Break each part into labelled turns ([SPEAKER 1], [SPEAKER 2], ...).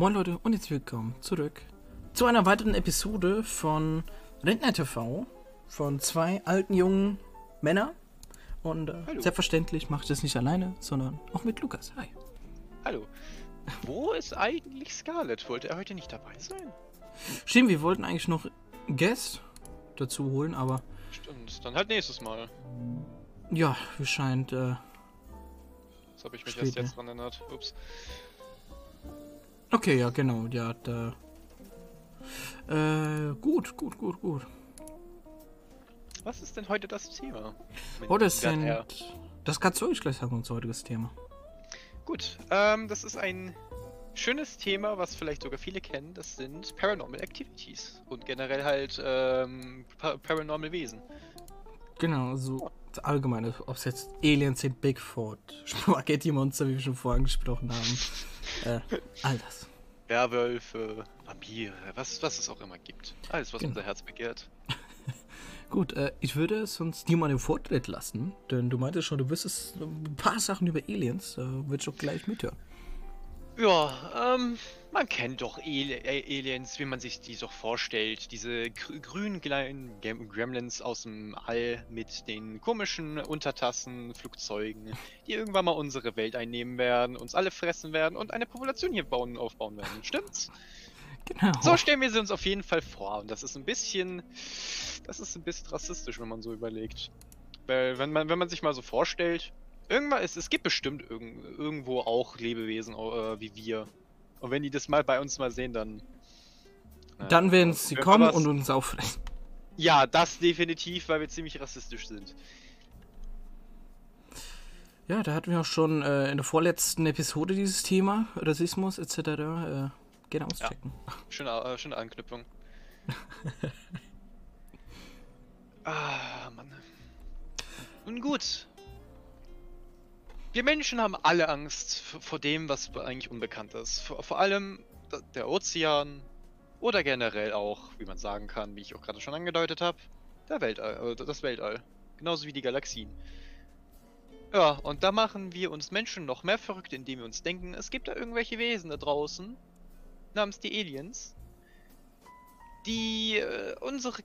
[SPEAKER 1] Moin Leute und jetzt willkommen zurück zu einer weiteren Episode von Rentner TV von zwei alten jungen Männern. Und äh, selbstverständlich mache ich das nicht alleine, sondern auch mit Lukas. Hi.
[SPEAKER 2] Hallo. Wo ist eigentlich Scarlett? Wollte er heute nicht dabei sein?
[SPEAKER 1] Stimmt, wir wollten eigentlich noch Guest dazu holen, aber
[SPEAKER 2] Stimmt, dann halt nächstes Mal.
[SPEAKER 1] ja, es scheint. Äh,
[SPEAKER 2] Das habe ich mich
[SPEAKER 1] Steht,
[SPEAKER 2] erst
[SPEAKER 1] ne?
[SPEAKER 2] jetzt dran erinnert. Ups.
[SPEAKER 1] Okay, ja, genau, ja, da. Äh, gut, gut, gut, gut.
[SPEAKER 2] Was ist denn heute das Thema? Mein
[SPEAKER 1] Oh, sind.
[SPEAKER 2] Herr.
[SPEAKER 1] Das kannst du euch gleich sagen, unser heutiges Thema.
[SPEAKER 2] Gut, ähm, das ist ein schönes Thema, was vielleicht sogar viele kennen. Das sind Paranormal Activities. Und generell halt ähm, pa Paranormal Wesen.
[SPEAKER 1] Genau, so das allgemeine, ob es jetzt Aliens sind, Bigfoot, Spaghetti-Monster, wie wir schon vorhin gesprochen haben. äh, all das.
[SPEAKER 2] Werwölfe, Vampire, was, was es auch immer gibt. Alles, was
[SPEAKER 1] Genau.
[SPEAKER 2] unser Herz begehrt.
[SPEAKER 1] Gut, äh, ich würde sonst dir mal den Vortritt lassen, denn du meintest schon, du wüsstest ein paar Sachen über Aliens, äh, würde ich doch gleich mithören.
[SPEAKER 2] Ja, ähm, man kennt doch A- Aliens, wie man sich die so vorstellt. Diese grü grünen kleinen Gremlins aus dem All mit den komischen Untertassen, Flugzeugen, die irgendwann mal unsere Welt einnehmen werden, uns alle fressen werden und eine Population hier bauen, aufbauen werden. Stimmt's?
[SPEAKER 1] Genau.
[SPEAKER 2] So stellen wir sie uns auf jeden Fall vor. Und das ist ein bisschen, das ist ein bisschen rassistisch, wenn man so überlegt. Weil, wenn man, wenn man sich mal so vorstellt, irgendwann, es, es gibt bestimmt irgend, irgendwo auch Lebewesen äh, wie wir. Und wenn die das mal bei uns mal sehen, dann. äh,
[SPEAKER 1] Dann werden sie kommen
[SPEAKER 2] aber-
[SPEAKER 1] und uns auffressen.
[SPEAKER 2] Ja, das definitiv, weil wir ziemlich rassistisch sind.
[SPEAKER 1] Ja, da hatten wir auch schon äh, in der vorletzten Episode dieses Thema, Rassismus etc. Äh, gerne auschecken.
[SPEAKER 2] Schöne, äh, schöne Anknüpfung. ah, Mann. Nun gut. Wir Menschen haben alle Angst vor dem, was eigentlich unbekannt ist. Vor, vor allem der Ozean oder generell auch, wie man sagen kann, wie ich auch gerade schon angedeutet habe, der Weltall, äh, das Weltall. Genauso wie die Galaxien. Ja, und da machen wir uns Menschen noch mehr verrückt, indem wir uns denken, es gibt da irgendwelche Wesen da draußen, namens die Aliens, die äh, unsere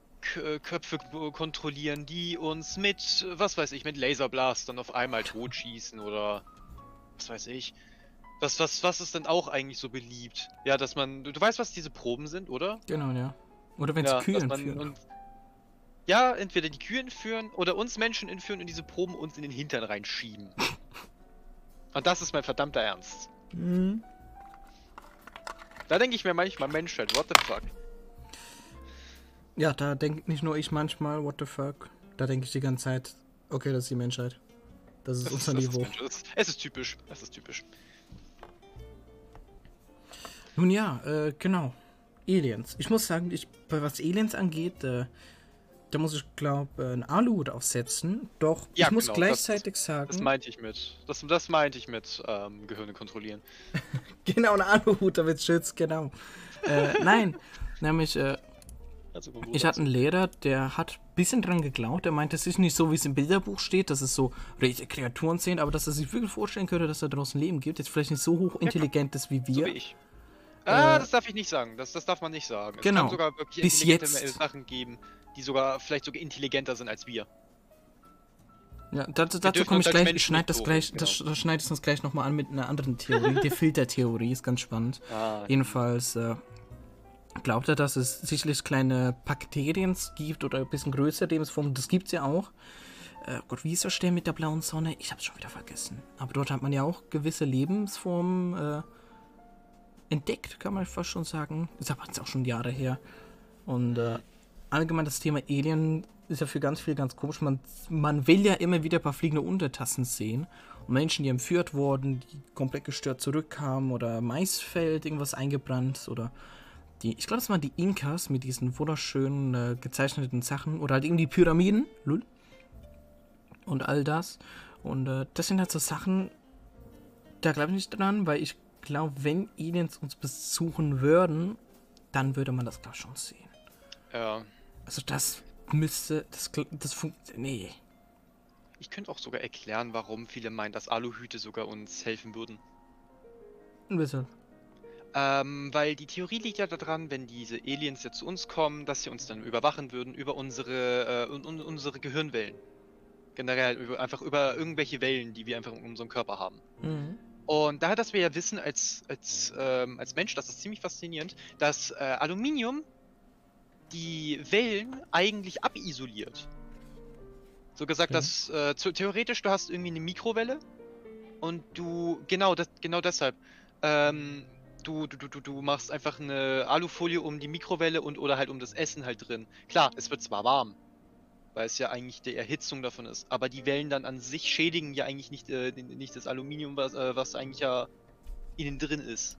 [SPEAKER 2] Köpfe kontrollieren, die uns mit, was weiß ich, mit Laserblastern auf einmal totschießen oder was weiß ich. Was, was, was ist denn auch eigentlich so beliebt? Ja, dass man, du, weißt, was diese Proben sind, oder?
[SPEAKER 1] Genau, ja. Oder wenn es
[SPEAKER 2] ja,
[SPEAKER 1] Kühe
[SPEAKER 2] man
[SPEAKER 1] entführen.
[SPEAKER 2] uns- ja, entweder die Kühe entführen oder uns Menschen entführen und diese Proben uns in den Hintern reinschieben. und das ist mein verdammter Ernst.
[SPEAKER 1] Mhm.
[SPEAKER 2] Da denke ich mir manchmal, Menschheit, what the fuck?
[SPEAKER 1] Ja, da denkt nicht nur ich manchmal, what the fuck. Da denke ich die ganze Zeit, okay, das ist die Menschheit. Das ist unser
[SPEAKER 2] Das
[SPEAKER 1] Niveau.
[SPEAKER 2] Ist- Es ist typisch. Es ist typisch.
[SPEAKER 1] Nun ja, äh, genau. Aliens. Ich muss sagen, ich, bei was Aliens angeht, äh, da muss ich, glaube ein Aluhut aufsetzen. Doch
[SPEAKER 2] Ja,
[SPEAKER 1] ich muss
[SPEAKER 2] genau, das-
[SPEAKER 1] gleichzeitig sagen,
[SPEAKER 2] Das meinte ich mit. Das, das meinte ich mit ähm, Gehirne kontrollieren.
[SPEAKER 1] genau ein Aluhut, damit schützt, genau. äh, nein, nämlich, äh,
[SPEAKER 2] Also,
[SPEAKER 1] ich hatte einen Lehrer, der hat ein bisschen dran geglaubt. Der meinte, es ist nicht so, wie es im Bilderbuch steht, dass es so richtige Kreaturen sind, aber dass er sich wirklich vorstellen könnte, dass da draußen Leben gibt. Jetzt vielleicht nicht so hochintelligent ist wie
[SPEAKER 2] so
[SPEAKER 1] wir.
[SPEAKER 2] wie ich. Ah,
[SPEAKER 1] Äh,
[SPEAKER 2] das darf ich nicht sagen. Das, das darf man nicht sagen. Es
[SPEAKER 1] Genau.
[SPEAKER 2] kann sogar wirklich
[SPEAKER 1] Bis jetzt.
[SPEAKER 2] Sachen geben, die sogar vielleicht sogar intelligenter sind als wir.
[SPEAKER 1] Ja, dazu, dazu komme ich gleich. Ich schneide das gleich, das,
[SPEAKER 2] genau.
[SPEAKER 1] das schneide ich uns gleich nochmal an mit einer anderen Theorie. Die Filtertheorie ist ganz spannend.
[SPEAKER 2] Ah,
[SPEAKER 1] Jedenfalls äh, glaubt er, dass es sicherlich kleine Bakterien gibt oder ein bisschen größere Lebensformen. Das gibt es ja auch. Äh, Gott, wie ist der Stern mit der blauen Sonne? Ich habe es schon wieder vergessen. Aber dort hat man ja auch gewisse Lebensformen äh, entdeckt, kann man fast schon sagen. Ist aber jetzt auch schon Jahre her. Und äh, allgemein das Thema Alien ist ja für ganz viel ganz komisch. Man, man will ja immer wieder ein paar fliegende Untertassen sehen. Und Menschen, die entführt wurden, die komplett gestört zurückkamen oder Maisfeld, irgendwas eingebrannt oder die, ich glaube, das waren die Inkas mit diesen wunderschönen äh, gezeichneten Sachen oder halt eben die Pyramiden, lul. Und all das. Und äh, das sind halt so Sachen, da glaube ich nicht dran, weil ich glaube, wenn Aliens uns besuchen würden, dann würde man das, glaube ich, schon sehen.
[SPEAKER 2] ja.
[SPEAKER 1] Also das müsste, das, das funktioniert, nee.
[SPEAKER 2] Ich könnte auch sogar erklären, warum viele meinen, dass Aluhüte sogar uns helfen würden.
[SPEAKER 1] Ein bisschen.
[SPEAKER 2] Ähm, weil die Theorie liegt ja daran, wenn diese Aliens jetzt zu uns kommen, dass sie uns dann überwachen würden über unsere, äh, un un unsere Gehirnwellen. Generell, über, einfach über irgendwelche Wellen, die wir einfach in unserem Körper haben.
[SPEAKER 1] Mhm.
[SPEAKER 2] Und daher, dass wir ja wissen als, als, ähm, als Mensch, das ist ziemlich faszinierend, dass äh, Aluminium die Wellen eigentlich abisoliert. So gesagt,
[SPEAKER 1] Okay.
[SPEAKER 2] dass äh, theoretisch du hast irgendwie eine Mikrowelle und du, genau, das, genau deshalb, ähm, du, du, du, du- machst einfach eine Alufolie um die Mikrowelle und oder halt um das Essen halt drin. Klar, es wird zwar warm, weil es ja eigentlich die Erhitzung davon ist, aber die Wellen dann an sich schädigen ja eigentlich nicht, äh, nicht das Aluminium, was, äh, was eigentlich ja innen drin ist.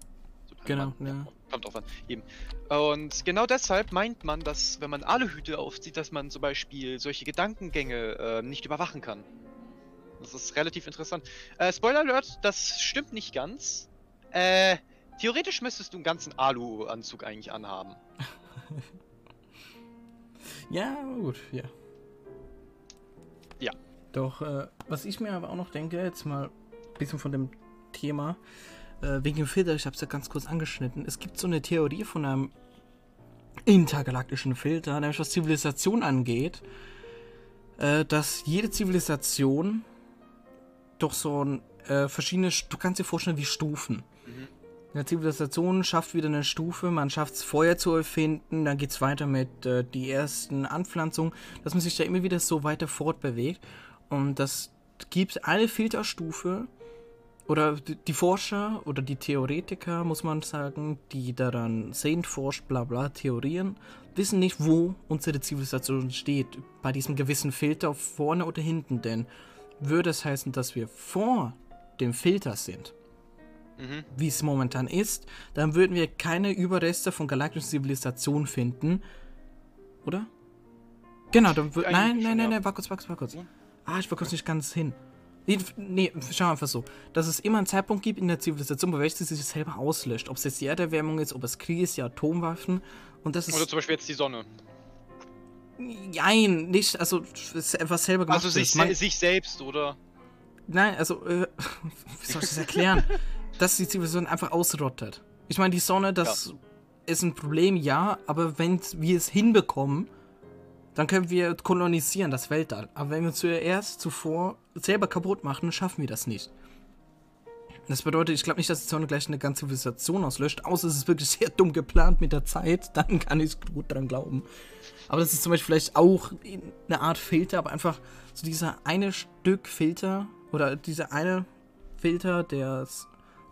[SPEAKER 2] So
[SPEAKER 1] Genau,
[SPEAKER 2] man-
[SPEAKER 1] ja.
[SPEAKER 2] Kommt drauf an, eben. Und genau deshalb meint man, dass wenn man Aluhüte aufzieht, dass man zum Beispiel solche Gedankengänge äh, nicht überwachen kann. Das ist relativ interessant. Äh, Spoiler Alert, das stimmt nicht ganz. Äh, theoretisch müsstest du einen ganzen Alu-Anzug eigentlich anhaben.
[SPEAKER 1] Ja, gut, ja.
[SPEAKER 2] Ja.
[SPEAKER 1] Doch, äh, was ich mir aber auch noch denke, jetzt mal ein bisschen von dem Thema, äh, wegen dem Filter, ich habe es ja ganz kurz angeschnitten. Es gibt so eine Theorie von einem intergalaktischen Filter, nämlich was Zivilisation angeht, äh, dass jede Zivilisation doch so ein äh, verschiedene, du kannst dir vorstellen wie Stufen. Eine Zivilisation schafft wieder eine Stufe, man schafft es Feuer zu erfinden, dann geht es weiter mit äh, die ersten Anpflanzungen, dass man sich da immer wieder so weiter fortbewegt. Und das gibt eine Filterstufe, oder die Forscher oder die Theoretiker, muss man sagen, die daran sehend forscht, bla bla, theorieren, wissen nicht, wo unsere Zivilisation steht, bei diesem gewissen Filter vorne oder hinten, denn würde es heißen, dass wir vor dem Filter sind,
[SPEAKER 2] Mhm.
[SPEAKER 1] wie es momentan ist, dann würden wir keine Überreste von galaktischen Zivilisationen finden. Oder? Genau, dann würden.
[SPEAKER 2] Eigentlich
[SPEAKER 1] Nein, nein, nein, nein, war kurz, war kurz, war kurz. Ah, ich bekomme es nicht ganz hin. Nee, nee, schau einfach so. Dass es immer einen Zeitpunkt gibt in der Zivilisation, bei welcher sie sich selber auslöscht. Ob es jetzt die Erderwärmung ist, ob es Krieg ist, die Atomwaffen. Und das
[SPEAKER 2] Oder
[SPEAKER 1] ist.
[SPEAKER 2] zum Beispiel jetzt die Sonne.
[SPEAKER 1] Nein, nicht, also etwas selber gemacht
[SPEAKER 2] Also sich, se sich selbst, oder?
[SPEAKER 1] Nein, also, äh, wie soll ich das erklären? Dass die Zivilisation einfach ausrottet. Ich meine, die Sonne, das ist ein Problem, ja, aber wenn wir es hinbekommen, dann können wir kolonisieren, das Weltall. Aber wenn wir zuerst zuvor selber kaputt machen, schaffen wir das nicht. Das bedeutet, ich glaube nicht, dass die Sonne gleich eine ganze Zivilisation auslöscht, außer es ist wirklich sehr dumm geplant mit der Zeit, dann kann ich gut dran glauben. Aber das ist zum Beispiel vielleicht auch eine Art Filter, aber einfach so dieser eine Stück Filter oder dieser eine Filter, der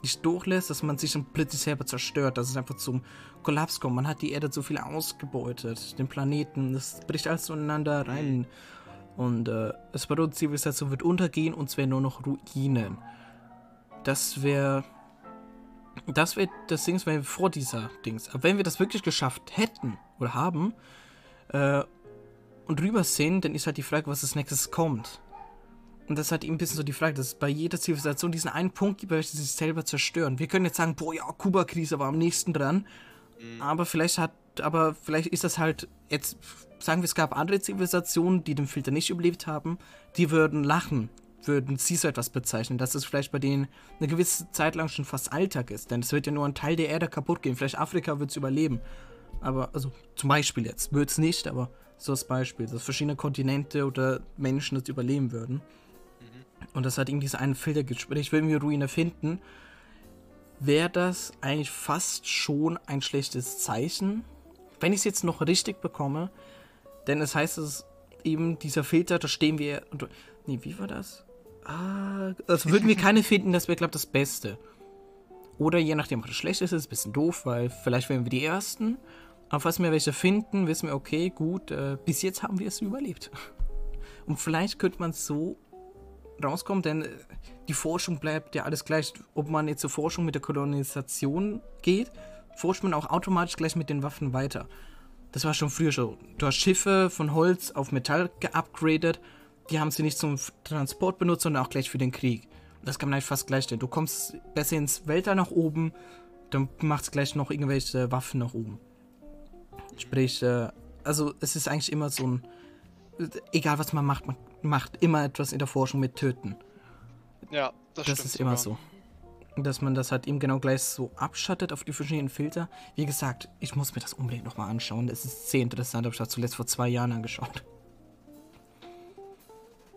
[SPEAKER 1] nicht durchlässt, dass man sich dann plötzlich selber zerstört, dass es einfach zum Kollaps kommt. Man hat die Erde zu viel ausgebeutet, den Planeten, das bricht alles zueinander rein. Und äh, es bedeutet, Zivilisation wird untergehen und es wären nur noch Ruinen. Das wäre. Das wäre das Ding, wenn wir vor dieser Dings. Aber wenn wir das wirklich geschafft hätten oder haben äh, und rüber sind, dann ist halt die Frage, was als nächstes kommt. Und das ist halt eben ein bisschen so die Frage, dass es bei jeder Zivilisation diesen einen Punkt gibt, bei welchem sie sich selber zerstören. Wir können jetzt sagen, boah, ja, Kuba-Krise war am nächsten dran. Aber vielleicht hat, aber vielleicht ist das halt jetzt, sagen wir, es gab andere Zivilisationen, die den Filter nicht überlebt haben, die würden lachen, würden sie so etwas bezeichnen, dass es vielleicht bei denen eine gewisse Zeit lang schon fast Alltag ist. Denn es wird ja nur ein Teil der Erde kaputt gehen. Vielleicht Afrika wird es überleben. Aber, also zum Beispiel jetzt, wird es nicht, aber so als Beispiel, dass verschiedene Kontinente oder Menschen das überleben würden. Und das hat ihm diesen einen Filter Sprich, wenn wir Ruine finden, wäre das eigentlich fast schon ein schlechtes Zeichen. Wenn ich es jetzt noch richtig bekomme, denn es heißt es eben, dieser Filter, da stehen wir. Und, nee, wie war das? Ah, also würden wir keine finden, das wäre, glaube ich, das Beste. Oder je nachdem, was schlecht ist, ist es ein bisschen doof, weil vielleicht wären wir die Ersten. Aber falls wir welche finden, wissen wir, okay, gut, äh, bis jetzt haben wir es überlebt. Und vielleicht könnte man so rauskommen, denn äh, die Forschung bleibt ja alles gleich. Ob man jetzt zur Forschung mit der Kolonisation geht, forscht man auch automatisch gleich mit den Waffen weiter. Das war schon früher so. Du hast Schiffe von Holz auf Metall geupgradet. Die haben sie nicht zum Transport benutzt, sondern auch gleich für den Krieg. Das kann man eigentlich fast gleich stellen. Du kommst besser ins Weltall nach oben, dann macht es gleich noch irgendwelche Waffen nach oben. Sprich, äh, also es ist eigentlich immer so ein. Egal was man macht, man macht immer etwas in der Forschung mit Töten.
[SPEAKER 2] Ja, das,
[SPEAKER 1] Das ist immer
[SPEAKER 2] sogar.
[SPEAKER 1] so. dass man das halt eben genau gleich so abschattet auf die verschiedenen Filter. Wie gesagt, ich muss mir das unbedingt nochmal anschauen. Es ist sehr interessant, habe ich das zuletzt vor zwei Jahren angeschaut.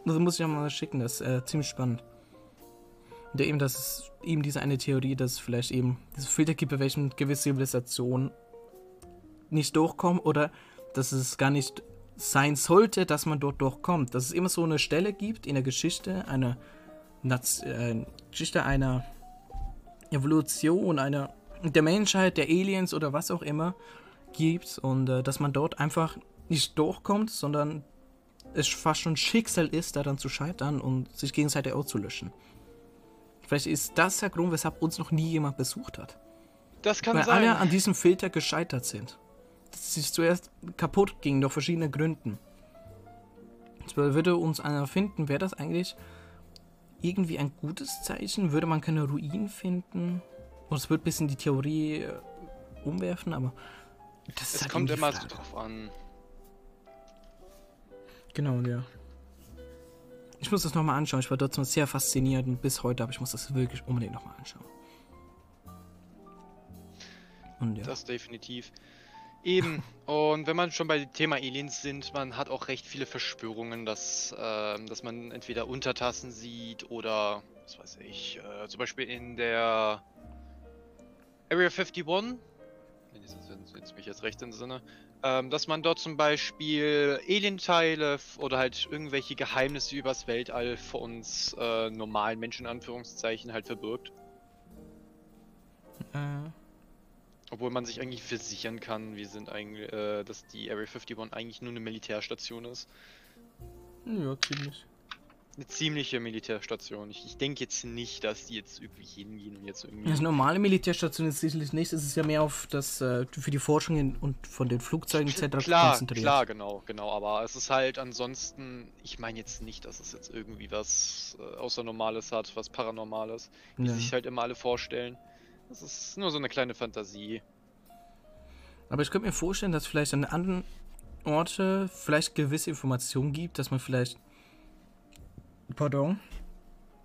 [SPEAKER 1] Also muss ich auch mal schicken, das ist äh, ziemlich spannend. Und eben, dass es eben diese eine Theorie, dass vielleicht eben diese Filter gibt, bei welchen gewisse Zivilisationen nicht durchkommen oder dass es gar nicht sein sollte, dass man dort durchkommt. Dass es immer so eine Stelle gibt in der Geschichte, einer äh, Geschichte einer Evolution, einer der Menschheit, der Aliens oder was auch immer gibt und äh, dass man dort einfach nicht durchkommt, sondern es fast schon Schicksal ist, daran zu scheitern und sich gegenseitig auszulöschen. Vielleicht ist das der Grund, weshalb uns noch nie jemand besucht hat.
[SPEAKER 2] Das kann
[SPEAKER 1] Weil
[SPEAKER 2] sein.
[SPEAKER 1] alle an diesem Filter gescheitert sind. Dass es zuerst kaputt ging, durch verschiedene Gründen. Zwar würde uns einer finden, wäre das eigentlich irgendwie ein gutes Zeichen? Würde man keine Ruinen finden? Und es wird ein bisschen die Theorie äh, umwerfen, aber das ist
[SPEAKER 2] es
[SPEAKER 1] halt
[SPEAKER 2] kommt immer so drauf an.
[SPEAKER 1] Genau, ja. Ich muss das nochmal anschauen. Ich war dort sehr fasziniert und bis heute, aber ich muss das wirklich unbedingt nochmal anschauen. Und ja.
[SPEAKER 2] Das definitiv. Eben. Und wenn man schon bei dem Thema Aliens sind, man hat auch recht viele Verschwörungen, dass, ähm, dass man entweder Untertassen sieht oder, was weiß ich, äh, zum Beispiel in der Area 51, wenn ich mich jetzt recht entsinne, ähm, dass man dort zum Beispiel Alienteile oder halt irgendwelche Geheimnisse übers Weltall vor uns äh, normalen Menschen Anführungszeichen halt verbirgt.
[SPEAKER 1] Äh,
[SPEAKER 2] Obwohl man sich eigentlich versichern kann, wir sind eigentlich, äh, dass die Area 51 eigentlich nur eine Militärstation ist.
[SPEAKER 1] ja, ziemlich.
[SPEAKER 2] Eine ziemliche Militärstation. Ich, ich denke jetzt nicht, dass die jetzt irgendwie hingehen und jetzt irgendwie.
[SPEAKER 1] Das normale Militärstation ist sicherlich nicht. Es ist ja mehr auf das äh, für die Forschung und von den Flugzeugen etc.
[SPEAKER 2] Klar,
[SPEAKER 1] konzentriert.
[SPEAKER 2] klar, genau, genau. Aber es ist halt ansonsten, ich meine jetzt nicht, dass es jetzt irgendwie was äh, Außernormales hat, was Paranormales, wie
[SPEAKER 1] Ja.
[SPEAKER 2] sich halt immer alle vorstellen. Das ist nur so eine kleine Fantasie.
[SPEAKER 1] Aber ich könnte mir vorstellen, dass vielleicht an anderen Orte vielleicht gewisse Informationen gibt, dass man vielleicht. Pardon.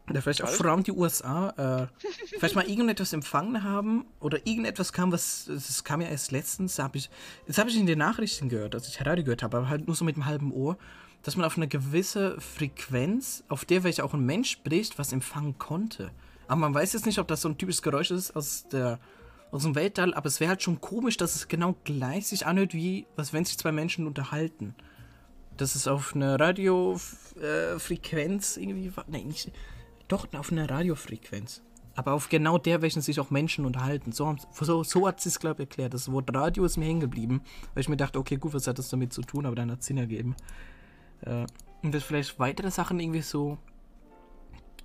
[SPEAKER 1] Da vielleicht auch vor allem die USA äh, vielleicht mal irgendetwas empfangen haben oder irgendetwas kam, was. Das kam ja erst letztens, da hab ich. Jetzt habe ich in den Nachrichten gehört, dass ich Radio gehört habe, aber halt nur so mit dem halben Ohr, dass man auf eine gewisse Frequenz, auf der welche auch ein Mensch spricht, was empfangen konnte. Aber man weiß jetzt nicht, ob das so ein typisches Geräusch ist aus der aus dem Weltall, aber es wäre halt schon komisch, dass es genau gleich sich anhört, wie was wenn sich zwei Menschen unterhalten. Das ist auf einer Radiofrequenz irgendwie. wa- Nein, nicht. Doch, auf einer Radiofrequenz. Aber auf genau der, welchen sich auch Menschen unterhalten. So, so, so hat sie es, glaube ich, erklärt. Das Wort Radio ist mir hängen geblieben, weil ich mir dachte, okay, gut, was hat das damit zu tun? Aber dann hat es Sinn ergeben. Äh, und dass vielleicht weitere Sachen irgendwie so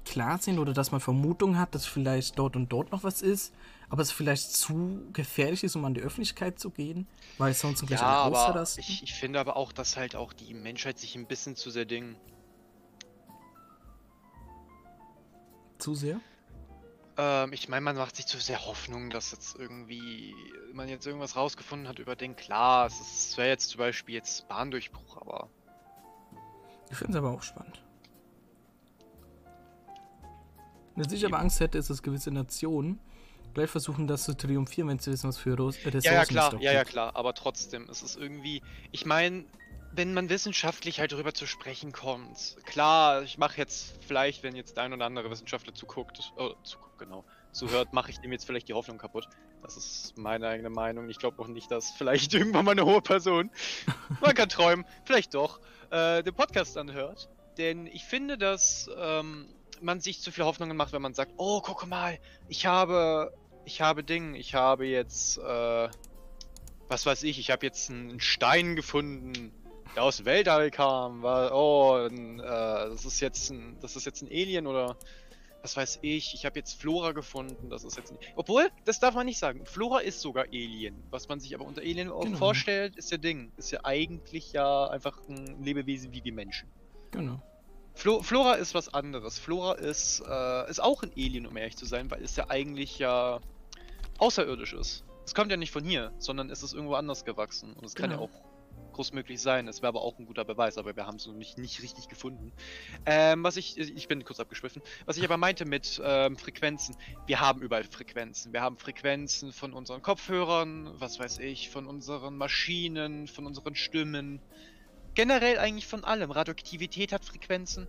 [SPEAKER 1] klar sind oder dass man Vermutung hat, dass vielleicht dort und dort noch was ist, aber es vielleicht zu gefährlich ist, um an die Öffentlichkeit zu gehen, weil sonst gleich
[SPEAKER 2] Ja,
[SPEAKER 1] alle
[SPEAKER 2] aber
[SPEAKER 1] ausrasten.
[SPEAKER 2] ich, ich finde aber auch, dass halt auch die Menschheit sich ein bisschen zu sehr Ding.
[SPEAKER 1] Zu sehr?
[SPEAKER 2] Ähm, ich meine, man macht sich zu sehr Hoffnung, dass jetzt irgendwie man jetzt irgendwas rausgefunden hat über den. Klar, es, ist- es wäre jetzt zum Beispiel jetzt Bahndurchbruch, aber
[SPEAKER 1] Ich finde es aber auch spannend. Was ich aber Angst hätte, ist, dass gewisse Nationen gleich versuchen, das zu triumphieren, wenn sie wissen, was für Ressourcen
[SPEAKER 2] ja, ja
[SPEAKER 1] es
[SPEAKER 2] klar, ja, ja klar, aber trotzdem, es ist irgendwie, ich meine, wenn man wissenschaftlich halt drüber zu sprechen kommt, klar, ich mache jetzt vielleicht, wenn jetzt der ein oder andere Wissenschaftler zuguckt, oh, zuguckt, genau, zuhört, mache ich dem jetzt vielleicht die Hoffnung kaputt. Das ist meine eigene Meinung. Ich glaube auch nicht, dass vielleicht irgendwann mal eine hohe Person, man kann träumen, vielleicht doch, äh, den Podcast anhört. Denn ich finde, dass ähm, man sich zu viel Hoffnungen macht, wenn man sagt, oh, guck mal, ich habe, ich habe Ding, ich habe jetzt, äh, was weiß ich, ich habe jetzt einen Stein gefunden, der aus dem Weltall kam. War, oh, ein, äh, das ist jetzt ein, das ist jetzt ein Alien oder was weiß ich. Ich habe jetzt Flora gefunden. Das ist jetzt ein, obwohl, das darf man nicht sagen. Flora ist sogar Alien. Was man sich aber unter Alien
[SPEAKER 1] Genau.
[SPEAKER 2] vorstellt, ist ja Ding. Ist ja eigentlich ja einfach ein Lebewesen wie die Menschen.
[SPEAKER 1] Genau.
[SPEAKER 2] Flo Flora ist was anderes. Flora ist, äh, ist auch ein Alien, um ehrlich zu sein, weil es ja eigentlich ja außerirdisch ist. Es kommt ja nicht von hier, sondern es ist irgendwo anders gewachsen. Und es kann ja
[SPEAKER 1] Genau.
[SPEAKER 2] auch großmöglich sein. Es wäre aber auch ein guter Beweis, aber wir haben es noch nicht, nicht richtig gefunden. Ähm, was ich, ich bin kurz abgeschwiffen. Was ich aber meinte mit ähm, Frequenzen, wir haben überall Frequenzen. Wir haben Frequenzen von unseren Kopfhörern, was weiß ich, von unseren Maschinen, von unseren Stimmen. Generell eigentlich von allem. Radioaktivität hat Frequenzen.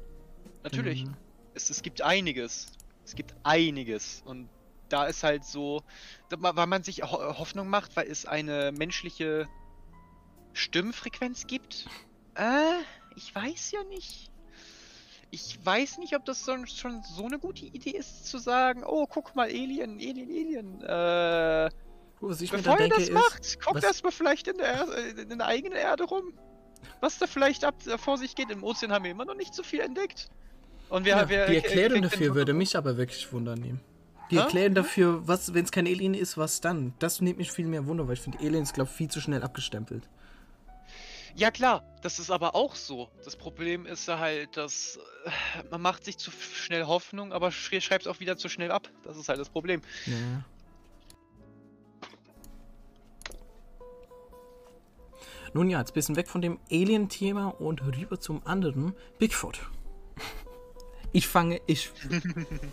[SPEAKER 2] Natürlich.
[SPEAKER 1] Mhm.
[SPEAKER 2] Es, es gibt einiges. Es gibt einiges. Und da ist halt so, weil man sich Ho- Hoffnung macht, weil es eine menschliche Stimmfrequenz gibt. Äh, ich weiß ja nicht. Ich weiß nicht, ob das so, schon so eine gute Idee ist, zu sagen, oh, guck mal, Alien, Alien, Alien. Äh,
[SPEAKER 1] Was ich mir
[SPEAKER 2] bevor
[SPEAKER 1] da
[SPEAKER 2] ihr
[SPEAKER 1] denke
[SPEAKER 2] das
[SPEAKER 1] ist,
[SPEAKER 2] macht, guckt erstmal vielleicht in der, Er- äh, in der eigenen Erde rum. Was da vielleicht ab, äh, vor sich geht. Im Ozean haben wir immer noch nicht so viel entdeckt. Und wir,
[SPEAKER 1] ja,
[SPEAKER 2] wir,
[SPEAKER 1] die Erklärung dafür würde mich aber wirklich wundern nehmen. Die? Erklärung dafür, was, wenn es kein Alien ist, was dann? Das nimmt mich viel mehr Wunder, weil ich finde Aliens, glaube ich, viel zu schnell abgestempelt.
[SPEAKER 2] Ja klar, das ist aber auch so. Das Problem ist ja halt, dass äh, man macht sich zu schnell Hoffnung, aber sch schreibt es auch wieder zu schnell ab. Das ist halt das Problem.
[SPEAKER 1] Ja. Nun ja, jetzt ein bisschen weg von dem Alien-Thema und rüber zum anderen. Bigfoot. Ich fange, ich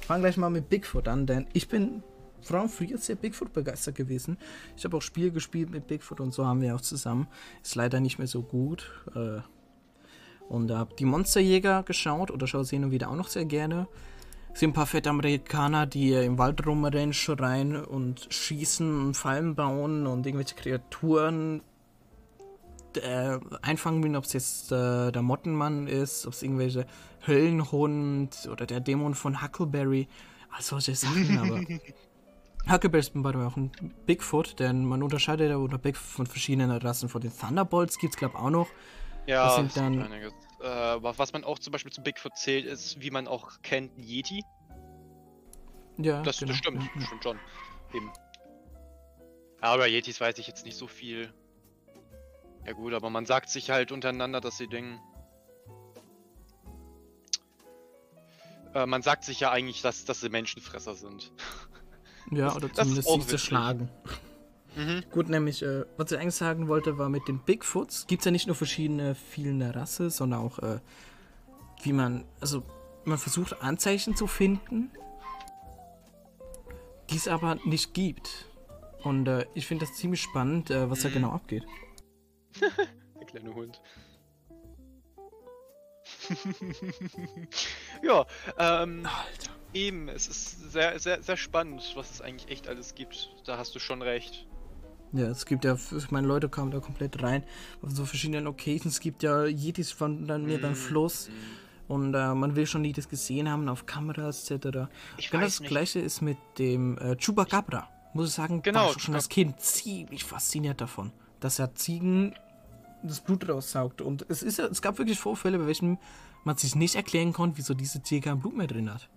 [SPEAKER 1] fange gleich mal mit Bigfoot an, denn ich bin vor früher sehr Bigfoot begeistert gewesen. Ich habe auch Spiele gespielt mit Bigfoot und so haben wir auch zusammen. Ist leider nicht mehr so gut. Äh, und habe die Monsterjäger geschaut oder schaue sie hin und wieder auch noch sehr gerne. Es sind ein paar fette Amerikaner, die im Wald rumrennen, schreien und schießen und Fallen bauen und irgendwelche Kreaturen äh, einfangen will, ob es jetzt äh, der Mottenmann ist, ob es irgendwelche Höllenhund oder der Dämon von Huckleberry, all solche Sachen, aber Huckleberry ist way auch ein Bigfoot, denn man unterscheidet ja unter Bigfoot von verschiedenen Rassen. Von den Thunderbolts gibt es glaube ich auch noch.
[SPEAKER 2] Ja,
[SPEAKER 1] Das sind dann-
[SPEAKER 2] einiges. Äh, aber was man auch zum Beispiel zu Bigfoot zählt, ist, wie man auch kennt, ein Yeti.
[SPEAKER 1] Ja,
[SPEAKER 2] Das,
[SPEAKER 1] genau.
[SPEAKER 2] das stimmt,
[SPEAKER 1] Ja,
[SPEAKER 2] das
[SPEAKER 1] ja.
[SPEAKER 2] stimmt schon. Eben. Aber Yetis weiß ich jetzt nicht so viel. Ja gut, aber man sagt sich halt untereinander, dass sie denken. Äh, man sagt sich ja eigentlich, dass, dass sie Menschenfresser sind.
[SPEAKER 1] Ja,
[SPEAKER 2] Das-
[SPEAKER 1] oder zumindest sie zerschlagen.
[SPEAKER 2] Mhm.
[SPEAKER 1] Gut, nämlich, äh, was ich eigentlich sagen wollte, war mit den Bigfoots gibt es ja nicht nur verschiedene viele Rasse, sondern auch, äh, wie man, also man versucht Anzeichen zu finden, die es aber nicht gibt. Und äh, ich finde das ziemlich spannend, äh, was da
[SPEAKER 2] Mhm.
[SPEAKER 1] genau abgeht.
[SPEAKER 2] Der kleine Hund. ja, ähm,
[SPEAKER 1] Alter.
[SPEAKER 2] eben, es ist sehr, sehr, sehr spannend, was es eigentlich echt alles gibt. Da hast du schon recht.
[SPEAKER 1] Ja, es gibt ja, ich meine, Leute kamen da komplett rein. Auf so verschiedenen Locations. Es gibt ja Yetis von dann mir beim
[SPEAKER 2] Mhm.
[SPEAKER 1] Fluss. Und äh, man will schon Yetis gesehen haben auf Kameras etc.
[SPEAKER 2] Ich
[SPEAKER 1] Genau
[SPEAKER 2] weiß
[SPEAKER 1] das
[SPEAKER 2] nicht.
[SPEAKER 1] gleiche ist mit dem äh, Chupacabra. Muss ich sagen,
[SPEAKER 2] Genau,
[SPEAKER 1] war schon als Kind ziemlich fasziniert davon, dass er Ziegen das Blut raussaugt. Und es, ist, ja- es gab wirklich Vorfälle, bei welchen man sich nicht erklären konnte, wieso diese Tier kein Blut mehr drin hat.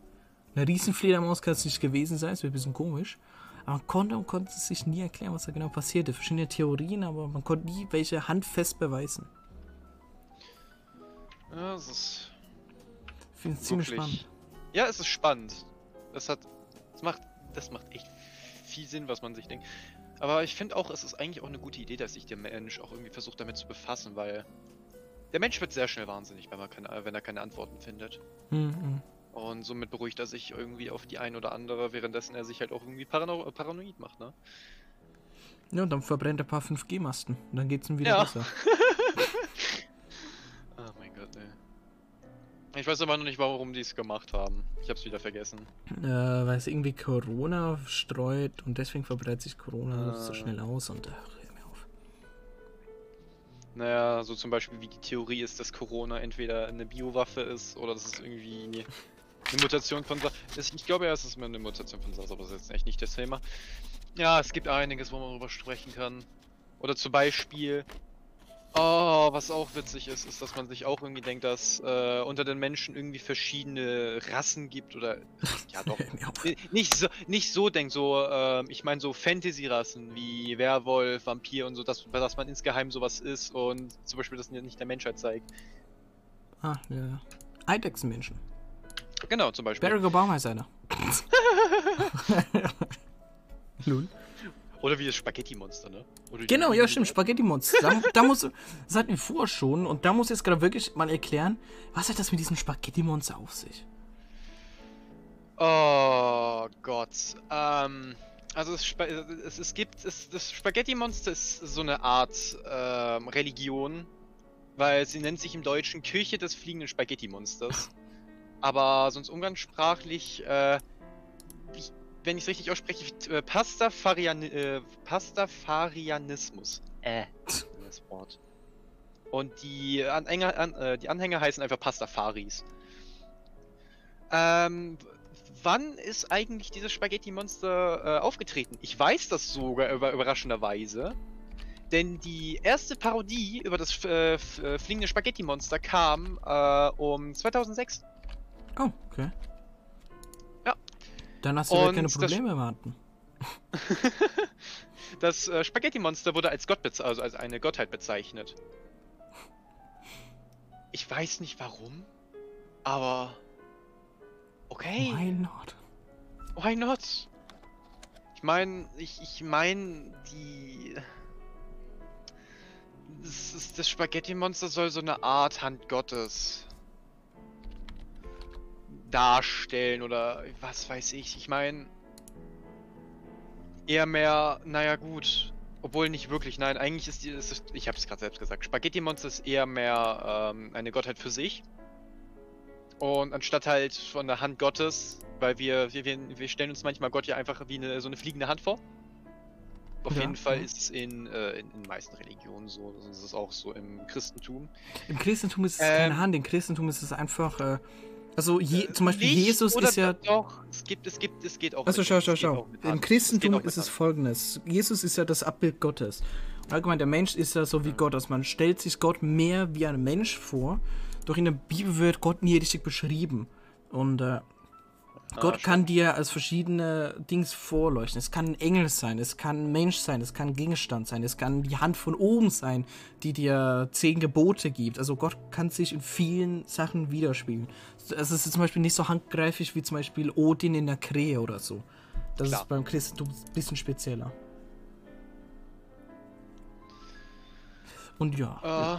[SPEAKER 1] Eine Riesenfledermaus kann es nicht gewesen sein, es wäre ein bisschen komisch. Aber man konnte und konnte sich nie erklären, was da genau passierte. Verschiedene Theorien, aber man konnte nie welche handfest beweisen.
[SPEAKER 2] Ja, es ist
[SPEAKER 1] Ich finde es ziemlich spannend.
[SPEAKER 2] Ja, es ist spannend. Das hat. Das macht. Das macht echt viel Sinn, was man sich denkt. Aber ich finde auch, es ist eigentlich auch eine gute Idee, dass sich der Mensch auch irgendwie versucht, damit zu befassen, weil der Mensch wird sehr schnell wahnsinnig, wenn, keine, wenn er keine Antworten findet.
[SPEAKER 1] Hm, hm.
[SPEAKER 2] Und somit beruhigt er sich irgendwie auf die ein oder andere, währenddessen er sich halt auch irgendwie parano paranoid macht, ne?
[SPEAKER 1] Ja, und dann verbrennt er ein paar 5G-Masten. Und dann geht's ihm wieder
[SPEAKER 2] Ja.
[SPEAKER 1] besser.
[SPEAKER 2] Oh mein Gott, ey. Ich weiß aber noch nicht, warum die es gemacht haben. Ich hab's wieder vergessen.
[SPEAKER 1] Äh, weil es irgendwie Corona streut und deswegen verbreitet sich Corona so
[SPEAKER 2] Ah.
[SPEAKER 1] schnell aus und ach, hör mir auf.
[SPEAKER 2] Naja, so zum Beispiel wie die Theorie ist, dass Corona entweder eine Biowaffe ist oder dass es irgendwie eine Mutation von ist. Ich glaube ja, es ist eine Mutation von SARS, aber das ist jetzt echt nicht das Thema. Ja, es gibt einiges, wo man darüber sprechen kann. Oder zum Beispiel, oh, was auch witzig ist, ist, dass man sich auch irgendwie denkt, dass äh, unter den Menschen irgendwie verschiedene Rassen gibt oder ja doch. Äh, Nicht so, nicht so denkt, so, ähm, ich meine so Fantasy-Rassen wie Werwolf, Vampir und so, dass, dass man insgeheim sowas ist und zum Beispiel das nicht der Menschheit zeigt.
[SPEAKER 1] Ah, ja. Eidechsenmenschen.
[SPEAKER 2] Genau, zum Beispiel.
[SPEAKER 1] Barack Obama ist einer. Nun.
[SPEAKER 2] Oder wie das Spaghetti-Monster, ne?
[SPEAKER 1] Genau, ja, stimmt, Spaghetti-Monster. Da, da muss, hatten wir vorher schon und da muss ich jetzt gerade wirklich mal erklären, was hat das mit diesem Spaghetti-Monster auf sich?
[SPEAKER 2] Oh Gott. Ähm, also es, es, es gibt, es, das Spaghetti-Monster ist so eine Art ähm, Religion, weil sie nennt sich im Deutschen Kirche des fliegenden Spaghetti-Monsters. Aber sonst umgangssprachlich, äh, ich, wenn ich es richtig ausspreche, äh, Pastafarian, äh, Pastafarianismus. Äh, das Wort. Und die Anhänger, an, äh, die Anhänger heißen einfach Pastafaris. Ähm, wann ist eigentlich dieses Spaghetti-Monster äh, aufgetreten? Ich weiß das sogar über, überraschenderweise. Denn die erste Parodie über das äh, äh, fliegende Spaghetti-Monster kam äh, um 2006.
[SPEAKER 1] Oh, okay. Dann hast du ja keine Probleme im Warten.
[SPEAKER 2] Das äh, Spaghetti-Monster wurde als Gott also als eine Gottheit bezeichnet. Ich weiß nicht warum, aber okay.
[SPEAKER 1] Why not?
[SPEAKER 2] Why not? Ich meine, ich, ich meine, die. Das, das Spaghetti-Monster soll so eine Art Hand Gottes darstellen oder was weiß ich. Ich meine, eher mehr, naja, gut. Obwohl nicht wirklich, nein, eigentlich ist die, ist es, ich habe es gerade selbst gesagt, Spaghetti-Monster ist eher mehr ähm, eine Gottheit für sich. Und anstatt halt von der Hand Gottes, weil wir, wir, wir, stellen uns manchmal Gott ja einfach wie eine, so eine fliegende Hand vor. Auf
[SPEAKER 1] Ja,
[SPEAKER 2] jeden Fall ist es in, äh, in, in den meisten Religionen so. Das ist es auch so im Christentum.
[SPEAKER 1] Im Christentum ist es
[SPEAKER 2] Ähm,
[SPEAKER 1] keine Hand, im Christentum ist es einfach, äh, also je, zum Beispiel
[SPEAKER 2] Nicht,
[SPEAKER 1] Jesus ist ja...
[SPEAKER 2] Doch, es gibt, es gibt, es geht auch.
[SPEAKER 1] Also schau,
[SPEAKER 2] es
[SPEAKER 1] schau, schau. Im. Christentum
[SPEAKER 2] auch
[SPEAKER 1] ist es folgendes. Jesus ist ja das Abbild Gottes. Und allgemein, der Mensch ist ja so wie Gott. Also man stellt sich Gott mehr wie ein Mensch vor. Doch in der Bibel wird Gott nie richtig beschrieben. Und äh, Gott
[SPEAKER 2] Ah,
[SPEAKER 1] kann dir als verschiedene Dings vorleuchten. Es kann ein Engel sein, es kann ein Mensch sein, es kann ein Gegenstand sein, es kann die Hand von oben sein, die dir zehn Gebote gibt. Also Gott kann sich in vielen Sachen widerspiegeln. Es ist zum Beispiel nicht so handgreiflich wie zum Beispiel Odin in der Krähe oder so. Das
[SPEAKER 2] Klar.
[SPEAKER 1] ist beim Christentum ein bisschen spezieller. Und ja,
[SPEAKER 2] Äh,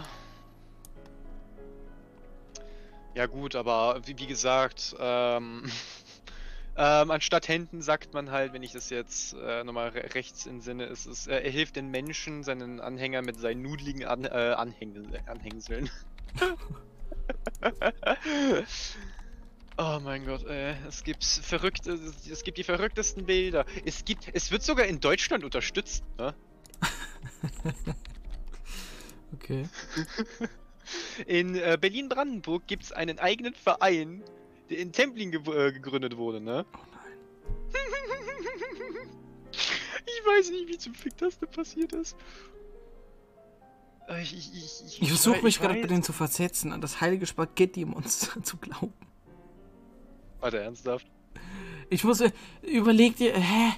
[SPEAKER 2] ja gut, aber wie, wie gesagt, ähm, ähm, anstatt Händen sagt man halt, wenn ich das jetzt äh, nochmal re rechts in Sinne ist, es, äh, er hilft den Menschen, seinen Anhänger mit seinen nudeligen An äh, Anhängsel Anhängseln. Oh mein Gott, ey, es gibt verrückte, es gibt die verrücktesten Bilder. Es gibt, es wird sogar in Deutschland unterstützt, ne?
[SPEAKER 1] okay.
[SPEAKER 2] In äh, Berlin-Brandenburg gibt es einen eigenen Verein, der in Templin ge äh, gegründet wurde, ne?
[SPEAKER 1] Oh nein.
[SPEAKER 2] Ich weiß nicht, wie zum Fick das denn passiert ist. Äh, Ich, ich, ich,
[SPEAKER 1] Ich versuche mich gerade bei denen zu versetzen, an das heilige Spaghetti-Monster zu glauben.
[SPEAKER 2] Warte, ernsthaft?
[SPEAKER 1] Ich muss, äh, überleg dir, hä?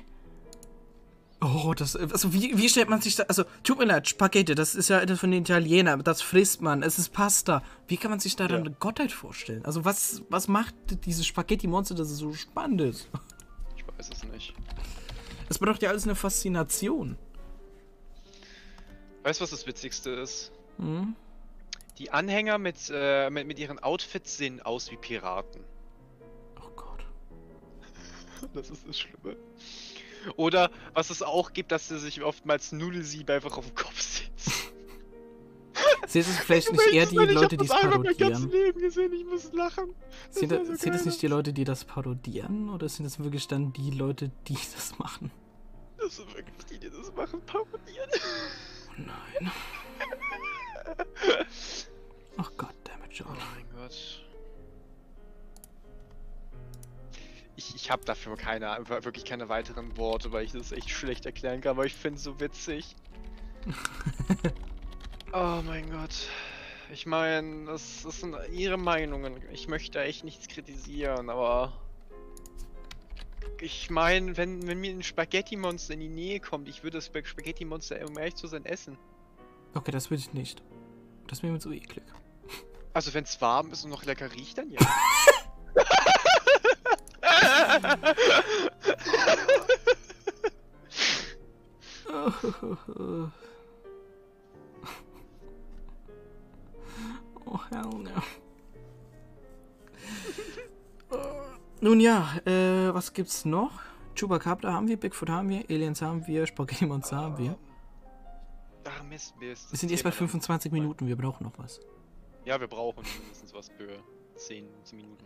[SPEAKER 1] Oh, das, äh, also wie, wie stellt man sich da, also tut mir leid, Spaghetti, das ist ja etwas von den Italienern, das frisst man, es ist Pasta. Wie kann man sich da dann
[SPEAKER 2] Ja.
[SPEAKER 1] eine Gottheit vorstellen? Also was, was macht dieses Spaghetti-Monster, dass es so spannend ist?
[SPEAKER 2] Ich weiß es nicht.
[SPEAKER 1] Es braucht ja alles eine Faszination.
[SPEAKER 2] Weißt du, was das Witzigste ist?
[SPEAKER 1] Hm?
[SPEAKER 2] Die Anhänger mit, äh, mit, mit ihren Outfits sehen aus wie Piraten.
[SPEAKER 1] Oh Gott.
[SPEAKER 2] Das ist das Schlimme. Oder was es auch gibt, dass sie sich oftmals Nudelsieb einfach auf dem Kopf sitzen.
[SPEAKER 1] Sind es vielleicht nicht eher die Leute, die es
[SPEAKER 2] Ich das einmal mein
[SPEAKER 1] parodieren?
[SPEAKER 2] Leben gesehen, ich muss lachen. Das
[SPEAKER 1] Sind,
[SPEAKER 2] war
[SPEAKER 1] das-
[SPEAKER 2] so
[SPEAKER 1] sind es
[SPEAKER 2] geil.
[SPEAKER 1] nicht die Leute, die das parodieren? Oder sind es wirklich dann die Leute, die das machen?
[SPEAKER 2] Das sind wirklich die, die das machen, parodieren.
[SPEAKER 1] Oh nein. Ach Gott, dammit,
[SPEAKER 2] Oh
[SPEAKER 1] John.
[SPEAKER 2] mein Gott. Ich, ich habe dafür keine, wirklich keine weiteren Worte, weil ich das echt schlecht erklären kann, aber ich finde es so witzig. oh mein Gott. Ich meine, das, das sind ihre Meinungen. Ich möchte echt nichts kritisieren, aber. Ich meine, wenn, wenn mir ein Spaghetti-Monster in die Nähe kommt, ich würde das Sp- Spaghetti-Monster, um ehrlich zu sein, essen.
[SPEAKER 1] Okay, das will ich nicht. Das ist mir zu eklig.
[SPEAKER 2] Also wenn es warm ist und noch lecker riecht, dann ja.
[SPEAKER 1] Oh, hell no. Nun ja, äh, was gibt's noch? Chupacabra haben wir, Bigfoot haben wir, Aliens haben wir, Monster haben wir.
[SPEAKER 2] Ach Mist, mir ist
[SPEAKER 1] Wir sind jetzt bei
[SPEAKER 2] Thema
[SPEAKER 1] 25 Minuten, wir brauchen noch was.
[SPEAKER 2] Ja, wir brauchen mindestens was für 10, 10 Minuten.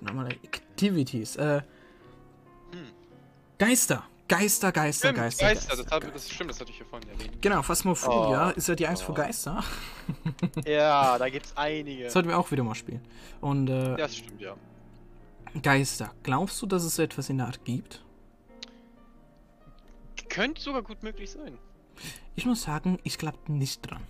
[SPEAKER 1] Nochmal Activities. Äh,
[SPEAKER 2] Hm.
[SPEAKER 1] Geister. Geister, Geister,
[SPEAKER 2] Stimmt,
[SPEAKER 1] Geister.
[SPEAKER 2] Geister,
[SPEAKER 1] Geister,
[SPEAKER 2] das, hab,
[SPEAKER 1] Geister.
[SPEAKER 2] das stimmt, das hatte ich ja vorhin erwähnt.
[SPEAKER 1] Genau, Phasmophobia
[SPEAKER 2] Oh.
[SPEAKER 1] ist ja die Angst vor
[SPEAKER 2] Oh.
[SPEAKER 1] Geister.
[SPEAKER 2] Ja, da gibt's einige.
[SPEAKER 1] Sollten wir auch wieder mal spielen. Und äh,
[SPEAKER 2] Das stimmt, ja.
[SPEAKER 1] Geister. Glaubst du, dass es so etwas in der Art gibt?
[SPEAKER 2] Könnte sogar gut möglich sein.
[SPEAKER 1] Ich muss sagen, ich glaube nicht dran.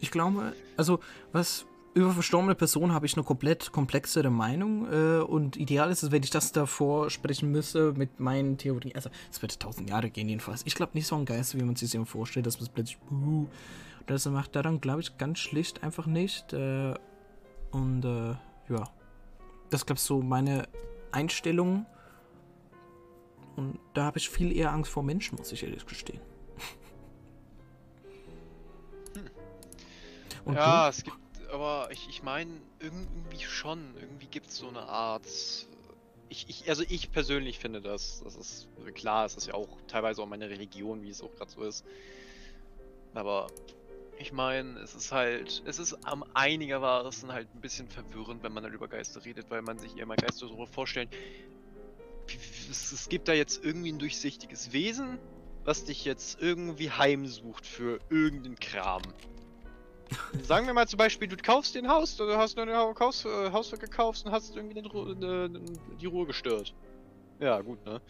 [SPEAKER 1] Ich glaube, also was über verstorbene Personen habe ich eine komplett komplexere Meinung äh, und ideal ist es, wenn ich das davor sprechen müsste mit meinen Theorien. Also es wird tausend Jahre gehen jedenfalls. Ich glaube nicht so ein Geist, wie man sich immer vorstellt, dass man es plötzlich oder das macht. Daran glaube ich ganz schlicht einfach nicht. Äh, und äh, ja, das glaube ich so meine Einstellung. Und da habe ich viel eher Angst vor Menschen, muss ich ehrlich gestehen. Und
[SPEAKER 2] ja, es gibt, aber ich, ich meine, irgendwie schon. Irgendwie gibt es so eine Art. Ich, ich, also ich persönlich finde das, das ist klar, es ist ja auch teilweise auch meine Religion, wie es auch gerade so ist. Aber ich meine, es ist halt, es ist am einigermaßen halt ein bisschen verwirrend, wenn man dann über Geister redet, weil man sich eher mal Geister so vorstellt. Es, es gibt da jetzt irgendwie ein durchsichtiges Wesen, was dich jetzt irgendwie heimsucht für irgendeinen Kram. Sagen wir mal zum Beispiel, du kaufst dir ein Haus, du hast nur ein Haus, äh, Haus gekauft und hast irgendwie Ru- ne- die Ruhe gestört. Ja, gut, ne?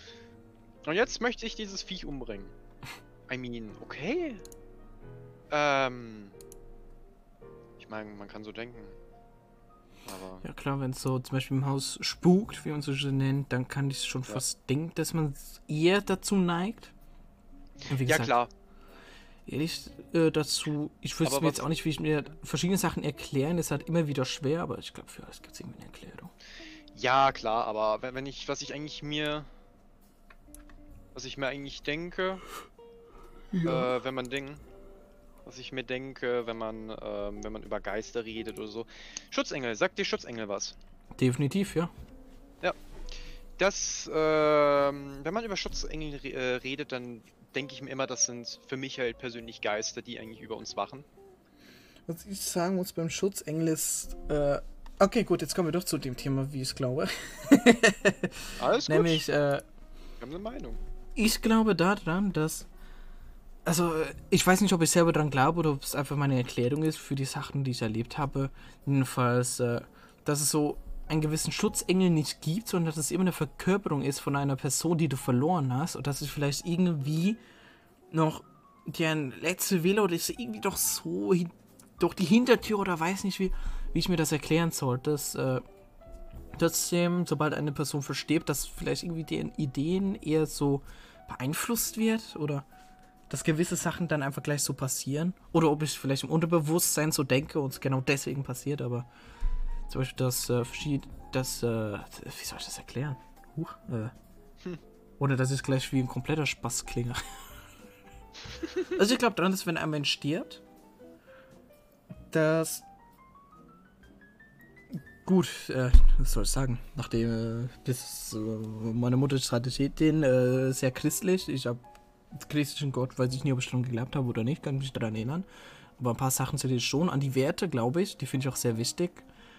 [SPEAKER 2] Und jetzt möchte ich dieses Viech umbringen. I mean, okay. Ähm. Ich meine, man kann so denken. Aber.
[SPEAKER 1] Ja klar, wenn es so zum Beispiel im Haus spukt, wie man so schön nennt, dann kann ich schon
[SPEAKER 2] Ja.
[SPEAKER 1] fast denken, dass man eher dazu neigt. Wie
[SPEAKER 2] Ja,
[SPEAKER 1] gesagt,
[SPEAKER 2] klar.
[SPEAKER 1] Ehrlich äh, dazu, ich wüsste mir jetzt auch nicht, wie ich mir verschiedene Sachen erklären, ist halt immer wieder schwer, aber ich glaube, für alles gibt es irgendwie eine Erklärung.
[SPEAKER 2] Ja, klar, aber wenn, ich, was ich eigentlich mir. Was ich mir eigentlich denke, Äh, wenn man Ding, was ich mir denke, wenn man, ähm, wenn man über Geister redet oder so. Schutzengel, sagt dir Schutzengel was?
[SPEAKER 1] Definitiv, ja.
[SPEAKER 2] Das, ähm, wenn man über Schutzengel re äh, redet, dann denke ich mir immer, das sind für mich halt persönlich Geister, die eigentlich über uns wachen.
[SPEAKER 1] Was ich sagen muss beim Schutzengel ist, äh, okay, gut, jetzt kommen wir doch zu dem Thema, wie ich es glaube.
[SPEAKER 2] Alles gut.
[SPEAKER 1] Nämlich, äh,
[SPEAKER 2] Wir haben eine Meinung.
[SPEAKER 1] Ich glaube daran, dass. Also, ich weiß nicht, ob ich selber dran glaube oder ob es einfach meine Erklärung ist für die Sachen, die ich erlebt habe. Jedenfalls, äh, dass es so einen gewissen Schutzengel nicht gibt, sondern dass es immer eine Verkörperung ist von einer Person, die du verloren hast und dass es vielleicht irgendwie noch deren letzte Wille oder ist irgendwie doch so hin durch die Hintertür oder weiß nicht, wie, wie ich mir das erklären soll. Dass, äh, trotzdem, sobald eine Person verstirbt, dass vielleicht irgendwie deren Ideen eher so beeinflusst wird oder dass gewisse Sachen dann einfach gleich so passieren oder ob ich vielleicht im Unterbewusstsein so denke und es genau deswegen passiert, aber zum Beispiel das äh, das, äh, wie soll ich das erklären? Huch, äh, Oder dass ich gleich wie ein kompletter Spaß klinge. also ich glaube dran, dass wenn ein Mensch stirbt, dass gut, äh, was soll ich sagen? Nachdem äh, das, äh, meine Mutter ist Tradition, äh, sehr christlich. Ich habe christlichen Gott, weiß ich nicht, ob ich daran geglaubt habe oder nicht, kann mich daran erinnern. Aber ein paar Sachen sind jetzt schon. An die Werte, glaube ich, die finde ich auch sehr wichtig.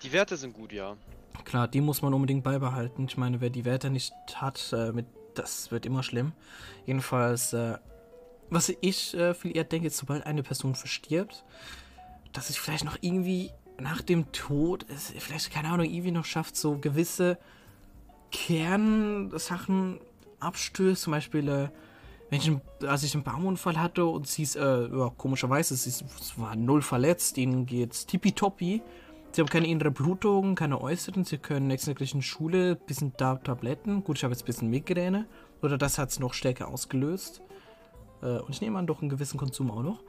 [SPEAKER 2] Die Werte sind gut, ja.
[SPEAKER 1] Klar, die muss man unbedingt beibehalten. Ich meine, wer die Werte nicht hat, äh, mit, das wird immer schlimm. Jedenfalls, äh, was ich äh, viel eher denke, ist, sobald eine Person verstirbt, dass es vielleicht noch irgendwie nach dem Tod, es vielleicht, keine Ahnung, irgendwie noch schafft, so gewisse Kernsachen abstößt. Zum Beispiel, äh, wenn ich, als ich einen Baumunfall hatte und sie ist, äh, ja, komischerweise, sie ist, war null verletzt, ihnen geht's tippitoppi. Sie haben keine innere Blutung, keine äußeren, sie können die Schule, bisschen da Tabletten. Gut, ich habe jetzt ein bisschen Migräne. Oder das hat es noch stärker ausgelöst. Äh, und ich nehme an, doch einen gewissen Konsum auch noch.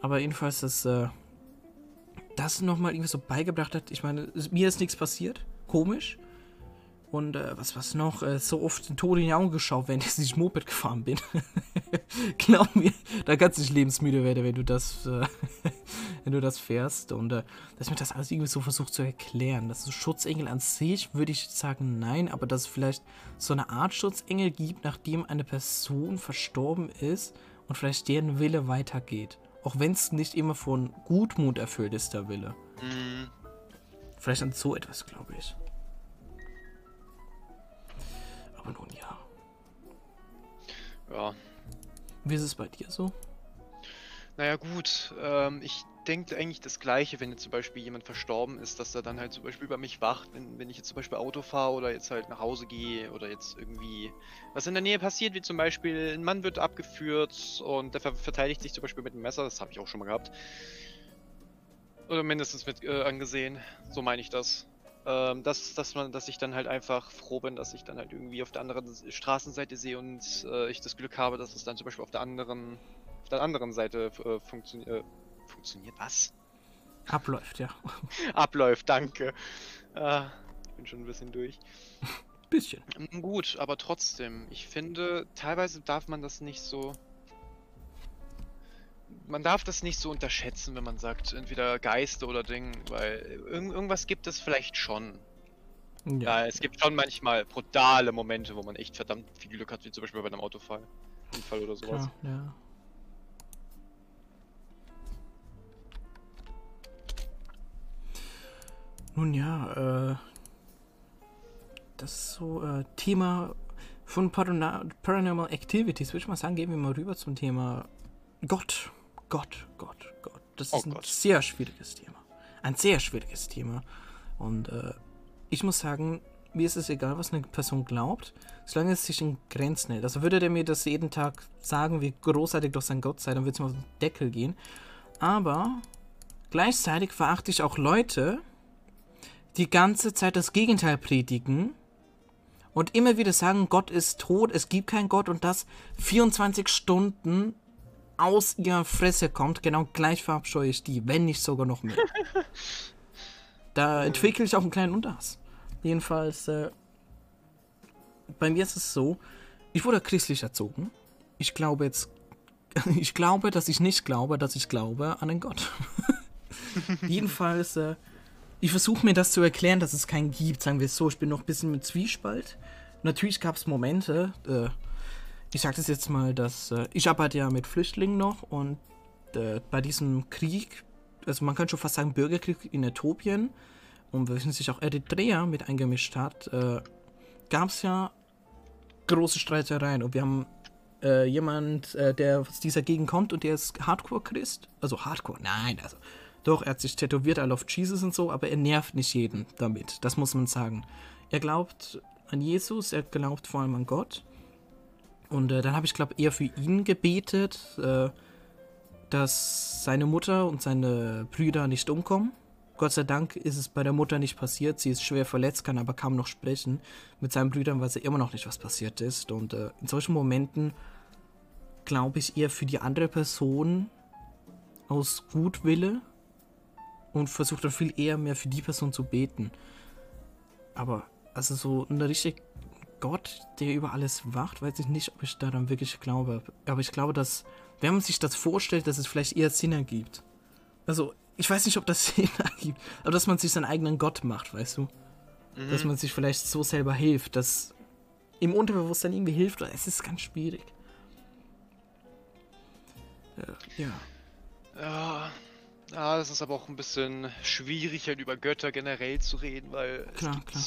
[SPEAKER 1] Aber jedenfalls, dass äh, das nochmal irgendwie so beigebracht hat. Ich meine, mir ist nichts passiert. Komisch. Und äh, was was noch? Äh, so oft den Tod in die Augen geschaut, wenn ich nicht Moped gefahren bin. Glaub mir, da kannst du nicht lebensmüde werden, wenn du das, äh, wenn du das fährst. Und äh, dass mir das alles irgendwie so versucht zu erklären. Das ist Schutzengel an sich, würde ich sagen, nein, aber dass es vielleicht so eine Art Schutzengel gibt, nachdem eine Person verstorben ist und vielleicht deren Wille weitergeht. Auch wenn es nicht immer von Gutmut erfüllt ist, der Wille.
[SPEAKER 2] Mhm.
[SPEAKER 1] Vielleicht an so etwas, glaube ich. Nun ja.
[SPEAKER 2] Ja.
[SPEAKER 1] Wie ist es bei dir so?
[SPEAKER 2] Naja, gut. Ähm, ich denke eigentlich das Gleiche, wenn jetzt zum Beispiel jemand verstorben ist, dass er dann halt zum Beispiel über mich wacht, wenn, wenn ich jetzt zum Beispiel Auto fahre oder jetzt halt nach Hause gehe oder jetzt irgendwie was in der Nähe passiert, wie zum Beispiel ein Mann wird abgeführt und der ver verteidigt sich zum Beispiel mit einem Messer, das habe ich auch schon mal gehabt. Oder mindestens mit äh, angesehen, so meine ich das. Ähm, dass, dass man, dass ich dann halt einfach froh bin, dass ich dann halt irgendwie auf der anderen Straßenseite sehe und äh, ich das Glück habe, dass es dann zum Beispiel auf der anderen, auf der anderen Seite äh, funktioniert. Äh, funktioniert was?
[SPEAKER 1] Abläuft, ja.
[SPEAKER 2] Abläuft, danke. Äh, bin schon ein bisschen durch.
[SPEAKER 1] Bisschen.
[SPEAKER 2] Mm, Gut, aber trotzdem, ich finde, teilweise darf man das nicht so. Man darf das nicht so unterschätzen, wenn man sagt, entweder Geister oder Ding, weil irg irgendwas gibt es vielleicht schon. Ja, es gibt schon manchmal brutale Momente, wo man echt verdammt viel Glück hat, wie zum Beispiel bei einem Autofall. Unfall oder sowas.
[SPEAKER 1] klar, ja. Nun ja, äh, das ist so äh, Thema von Parana Paranormal Activities. Würde ich mal sagen, gehen wir mal rüber zum Thema Gott. Gott, Gott, Gott. Das
[SPEAKER 2] Oh
[SPEAKER 1] ist ein
[SPEAKER 2] Gott.
[SPEAKER 1] sehr schwieriges Thema. Ein sehr schwieriges Thema. Und äh, ich muss sagen, mir ist es egal, was eine Person glaubt, solange es sich in Grenzen hält. Also würde der mir das jeden Tag sagen, wie großartig doch sein Gott sei, dann würde es mir auf den Deckel gehen. Aber gleichzeitig verachte ich auch Leute, die ganze Zeit das Gegenteil predigen und immer wieder sagen, Gott ist tot, es gibt keinen Gott und das 24 Stunden aus ihrer Fresse kommt, genau gleich verabscheue ich die, wenn nicht sogar noch mehr. da entwickle ich auch einen kleinen Unterhass. Jedenfalls, äh, bei mir ist es so, ich wurde christlich erzogen. Ich glaube jetzt, ich glaube, dass ich nicht glaube, dass ich glaube an einen Gott. Jedenfalls, äh, ich versuche mir das zu erklären, dass es keinen gibt, sagen wir es so. Ich bin noch ein bisschen mit Zwiespalt. Natürlich gab es Momente, äh, ich sage das jetzt mal, dass äh, ich arbeite ja mit Flüchtlingen noch und äh, bei diesem Krieg, also man kann schon fast sagen Bürgerkrieg in Äthiopien und wenn sich auch Eritrea mit eingemischt hat, äh, gab es ja große Streitereien und wir haben äh, jemand, äh, der aus dieser Gegend kommt und der ist Hardcore-Christ, also Hardcore, nein, also doch, er hat sich tätowiert, I love Jesus und so, aber er nervt nicht jeden damit. Das muss man sagen. Er glaubt an Jesus, er glaubt vor allem an Gott. Und äh, dann habe ich, glaube eher für ihn gebetet, äh, dass seine Mutter und seine Brüder nicht umkommen. Gott sei Dank ist es bei der Mutter nicht passiert. Sie ist schwer verletzt, kann aber kaum noch sprechen. Mit seinen Brüdern weiß er immer noch nicht, was passiert ist. Und äh, in solchen Momenten glaube ich eher für die andere Person aus Gutwille und versuche dann viel eher mehr für die Person zu beten. Aber also so ein richtig Gott, der über alles wacht, weiß ich nicht, ob ich daran wirklich glaube. Aber ich glaube, dass, wenn man sich das vorstellt, dass es vielleicht eher Sinn ergibt. Also, ich weiß nicht, ob das Sinn ergibt, aber dass man sich seinen eigenen Gott macht, weißt du?
[SPEAKER 2] Mhm.
[SPEAKER 1] Dass man sich vielleicht so selber hilft, dass im Unterbewusstsein irgendwie hilft. Es ist ganz schwierig. Äh, ja.
[SPEAKER 2] Ja. Ja, das ist aber auch ein bisschen schwierig, halt über Götter generell zu reden, weil
[SPEAKER 1] Klar,
[SPEAKER 2] es gibt
[SPEAKER 1] klar.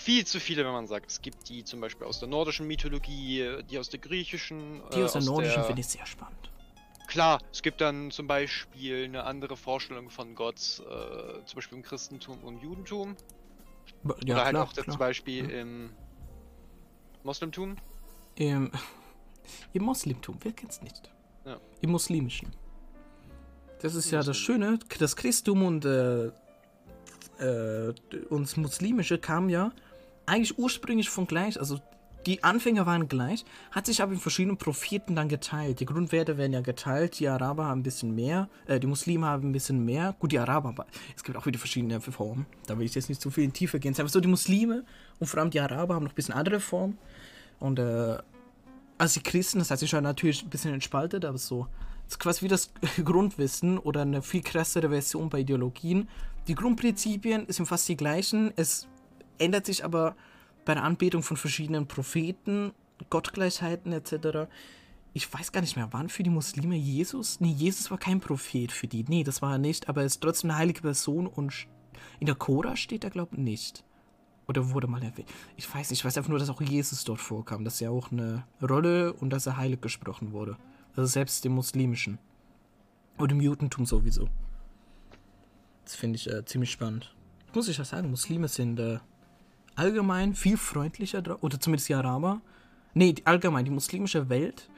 [SPEAKER 2] Viel zu viele, wenn man sagt. Es gibt die zum Beispiel aus der nordischen Mythologie, die aus der griechischen.
[SPEAKER 1] Die
[SPEAKER 2] äh,
[SPEAKER 1] aus der nordischen finde ich sehr spannend.
[SPEAKER 2] Klar, es gibt dann zum Beispiel eine andere Vorstellung von Gott, äh, zum Beispiel im Christentum und Judentum.
[SPEAKER 1] Ja,
[SPEAKER 2] Oder halt
[SPEAKER 1] klar,
[SPEAKER 2] auch zum
[SPEAKER 1] klar.
[SPEAKER 2] Beispiel im Moslemtum.
[SPEAKER 1] Im, Im Moslemtum, wer kennt's nicht?
[SPEAKER 2] Ja.
[SPEAKER 1] Im Muslimischen. Das ist
[SPEAKER 2] Im
[SPEAKER 1] ja das. Schöne, das Christum und, äh, äh, und das Muslimische kam ja eigentlich ursprünglich von gleich, also die Anfänger waren gleich, hat sich aber in verschiedenen Propheten dann geteilt. Die Grundwerte werden ja geteilt, die Araber haben ein bisschen mehr, äh, die Muslime haben ein bisschen mehr. Gut, die Araber, aber es gibt auch wieder verschiedene Formen. Da will ich jetzt nicht zu viel in Tiefe gehen. Aber so die Muslime und vor allem die Araber haben noch ein bisschen andere Formen. Und äh, also die Christen, das hat sich schon natürlich ein bisschen entspaltet, aber so das ist quasi wie das Grundwissen oder eine viel krassere Version bei Ideologien. Die Grundprinzipien sind fast die gleichen. Es ändert sich aber bei der Anbetung von verschiedenen Propheten, Gottgleichheiten etc. Ich weiß gar nicht mehr, waren für die Muslime Jesus? Nee, Jesus war kein Prophet für die. Nee, das war er nicht, aber er ist trotzdem eine heilige Person und in der Cora steht er, glaube ich, nicht. Oder wurde mal erwähnt. Ich weiß nicht, ich weiß einfach nur, dass auch Jesus dort vorkam, dass er auch eine Rolle und dass er heilig gesprochen wurde. Also selbst im Muslimischen. Und im Judentum sowieso. Das finde ich äh, ziemlich spannend. Muss ich ja sagen, Muslime sind äh, allgemein viel freundlicher drauf, oder zumindest die Araber. Nee, allgemein, die muslimische Welt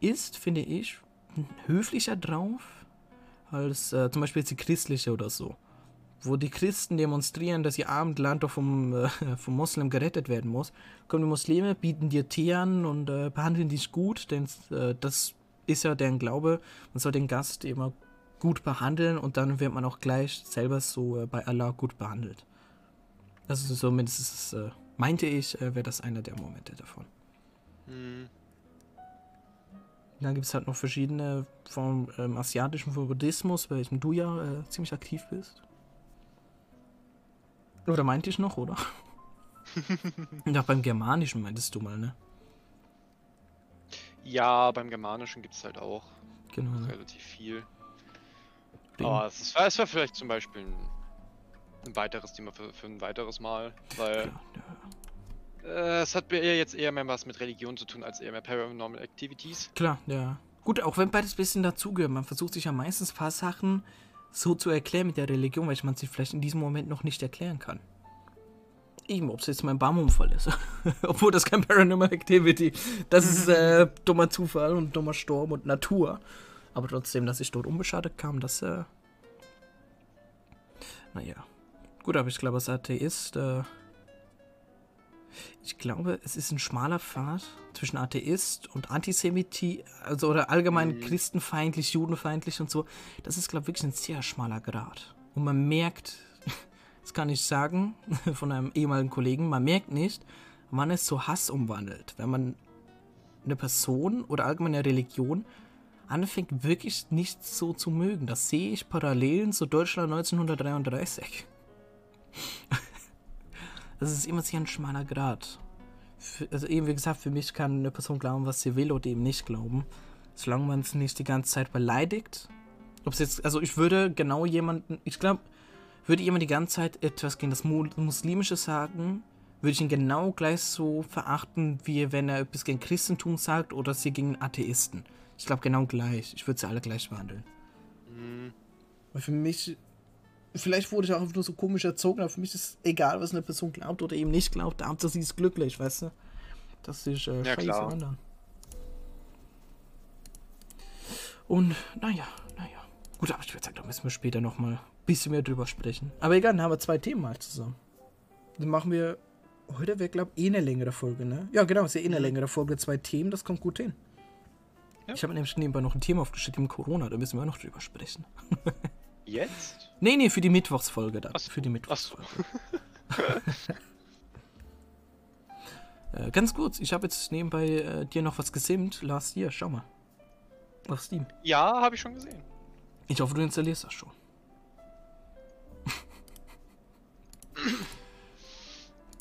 [SPEAKER 1] ist, finde ich, höflicher drauf als äh, zum Beispiel jetzt die christliche oder so. Wo die Christen demonstrieren, dass ihr Abendland doch vom, äh, vom Moslem gerettet werden muss, kommen die Muslime, bieten dir Tee an und äh, behandeln dich gut, denn äh, das ist ja deren Glaube. Man soll den Gast immer gut behandeln und dann wird man auch gleich selber so äh, bei Allah gut behandelt. Also zumindest äh, meinte ich, äh, wäre das einer der Momente davon. Hm. Dann gibt es halt noch verschiedene vom ähm, asiatischen Buddhismus, bei welchem du ja äh, ziemlich aktiv bist. Oder meinte ich noch, oder? ja, beim Germanischen meintest du mal, ne?
[SPEAKER 2] Ja, beim Germanischen gibt es halt auch
[SPEAKER 1] genau,
[SPEAKER 2] ne? relativ viel. Aber es war, es war vielleicht zum Beispiel ein ein weiteres Thema für, für ein weiteres Mal, weil ja, äh, es hat eher jetzt eher mehr was mit Religion zu tun als eher mehr Paranormal Activities.
[SPEAKER 1] Klar, ja. Gut, auch wenn beides ein bisschen dazugehört, man versucht sich ja meistens ein paar Sachen so zu erklären mit der Religion, weil man sie vielleicht in diesem Moment noch nicht erklären kann. Eben, ob es jetzt mein Baumunfall ist. Obwohl das kein Paranormal Activity. Das ist äh, dummer Zufall und dummer Sturm und Natur. Aber trotzdem, dass ich dort unbeschadet kam, das, äh. Naja. Gut, aber ich glaube, als Atheist, äh, ich glaube, es ist ein schmaler Pfad zwischen Atheist und Antisemiti, also oder allgemein mhm. christenfeindlich, judenfeindlich und so. Das ist, glaube ich, wirklich ein sehr schmaler Grad. Und man merkt, das kann ich sagen, von einem ehemaligen Kollegen, man merkt nicht, wann es zu Hass umwandelt. Wenn man eine Person oder allgemein eine Religion anfängt, wirklich nicht so zu mögen. Das sehe ich Parallelen zu Deutschland 1933. Das ist immer sehr ein schmaler Grad. Für, also eben wie gesagt, für mich kann eine Person glauben, was sie will oder eben nicht glauben. Solange man es nicht die ganze Zeit beleidigt. Ob es jetzt, also ich würde genau jemanden, ich glaube, würde jemand die ganze Zeit etwas gegen das Muslimische sagen, würde ich ihn genau gleich so verachten, wie wenn er etwas gegen Christentum sagt oder sie gegen Atheisten. Ich glaube genau gleich. Ich würde sie alle gleich behandeln. Mhm. Weil für mich vielleicht wurde ich auch einfach nur so komisch erzogen, aber für mich ist es egal, was eine Person glaubt oder eben nicht glaubt. Hauptsache sie ist glücklich, weißt du? Das ist äh, ja, klar. anderen. Und naja, naja. Gut, aber ich würde sagen, da müssen wir später nochmal ein bisschen mehr drüber sprechen. Aber egal, dann haben wir zwei Themen mal zusammen. Dann machen wir. Heute wäre, glaube ich, eh eine längere Folge, ne? Ja, genau, ist ja eh eine mhm. längere Folge. Zwei Themen, das kommt gut hin. Ja. Ich habe nämlich nebenbei noch ein Thema aufgeschrieben, Corona, da müssen wir auch noch drüber sprechen.
[SPEAKER 2] Jetzt?
[SPEAKER 1] Nee, nee, für die Mittwochsfolge dann. So. Für die Mittwochsfolge. So. äh, ganz kurz, ich habe jetzt nebenbei äh, dir noch was gesimmt. Lars, hier, schau mal. Auf Steam.
[SPEAKER 2] Ja, habe ich schon gesehen.
[SPEAKER 1] Ich hoffe, du installierst das schon.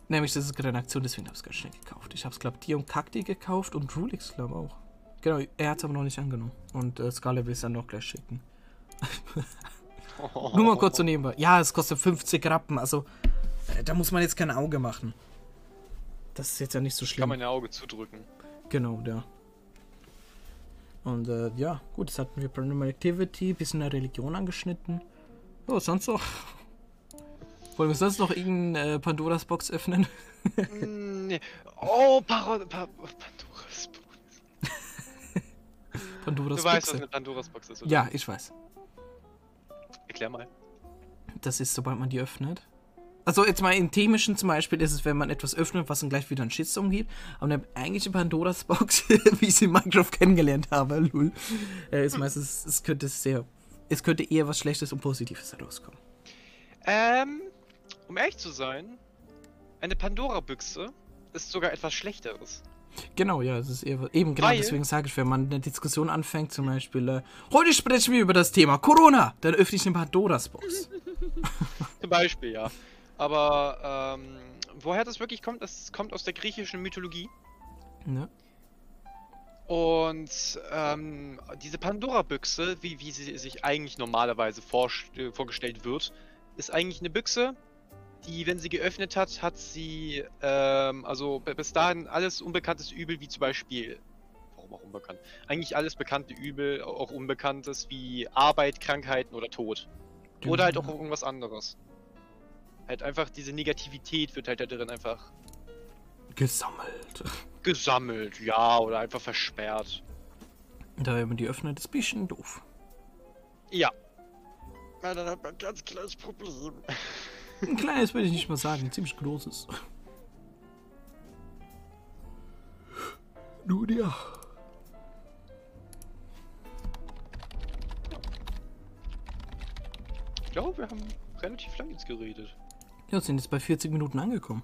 [SPEAKER 1] Nämlich, das ist gerade eine Aktion, deswegen habe ich es ganz schnell gekauft. Ich habe es, glaube ich, dir und Kakti gekauft und Rulix, glaube ich, auch. Genau, er hat es aber noch nicht angenommen. Und äh, Scarlett will es dann noch gleich schicken. Nur mal kurz so nebenbei. Ja, es kostet 50 Rappen, also äh, da muss man jetzt kein Auge machen. Das ist jetzt ja nicht so schlimm.
[SPEAKER 2] Kann man ein Auge zudrücken.
[SPEAKER 1] Genau, ja. Und äh, ja, gut, jetzt hatten wir Paranormal Activity, bisschen der Religion angeschnitten. Oh, sonst noch. Wollen wir sonst noch irgendeine äh, Pandoras Box öffnen?
[SPEAKER 2] Nee. Oh, Par pa Pandoras Box.
[SPEAKER 1] Pandoras
[SPEAKER 2] du weißt, was eine Pandoras Box ist,
[SPEAKER 1] oder? Ja, ich weiß.
[SPEAKER 2] Erklär mal.
[SPEAKER 1] Das ist, sobald man die öffnet, Also jetzt mal im Themischen zum Beispiel ist es, wenn man etwas öffnet, was dann gleich wieder ein Shitstorm gibt. Aber eine eigentliche Pandoras Box, wie ich sie in Minecraft kennengelernt habe, lul, äh, ist meistens, es könnte sehr, es könnte eher was Schlechtes und Positives herauskommen.
[SPEAKER 2] Ähm, um ehrlich zu sein, eine Pandora-Büchse ist sogar etwas Schlechteres.
[SPEAKER 1] Genau, ja, es ist eher, eben genau
[SPEAKER 2] Weil-
[SPEAKER 1] deswegen sage ich, wenn man eine Diskussion anfängt, zum Beispiel, äh, heute sprechen wir über das Thema Corona, dann öffne ich eine Pandoras Box.
[SPEAKER 2] Zum Beispiel, ja. Aber ähm, woher das wirklich kommt, das kommt aus der griechischen Mythologie.
[SPEAKER 1] ne?
[SPEAKER 2] Und ähm, diese Pandora-Büchse, wie, wie sie sich eigentlich normalerweise vorst- äh, vorgestellt wird, ist eigentlich eine Büchse, die, wenn sie geöffnet hat, hat sie, ähm, also bis dahin alles unbekanntes Übel, wie zum Beispiel, warum auch unbekannt, eigentlich alles bekannte Übel, auch Unbekanntes wie Arbeit, Krankheiten oder Tod. Oder halt auch irgendwas anderes. Halt einfach diese Negativität wird halt da drin einfach
[SPEAKER 1] gesammelt.
[SPEAKER 2] gesammelt, ja, oder einfach versperrt.
[SPEAKER 1] Da, wenn man die öffnet, ist ein bisschen doof.
[SPEAKER 2] Ja. Na, dann hat man ein ganz kleines Problem.
[SPEAKER 1] Ein kleines würde ich nicht mal sagen, ein ziemlich großes. Nun ja.
[SPEAKER 2] Ich glaube, wir haben relativ lang jetzt geredet.
[SPEAKER 1] Ja, sind jetzt bei 40 Minuten angekommen.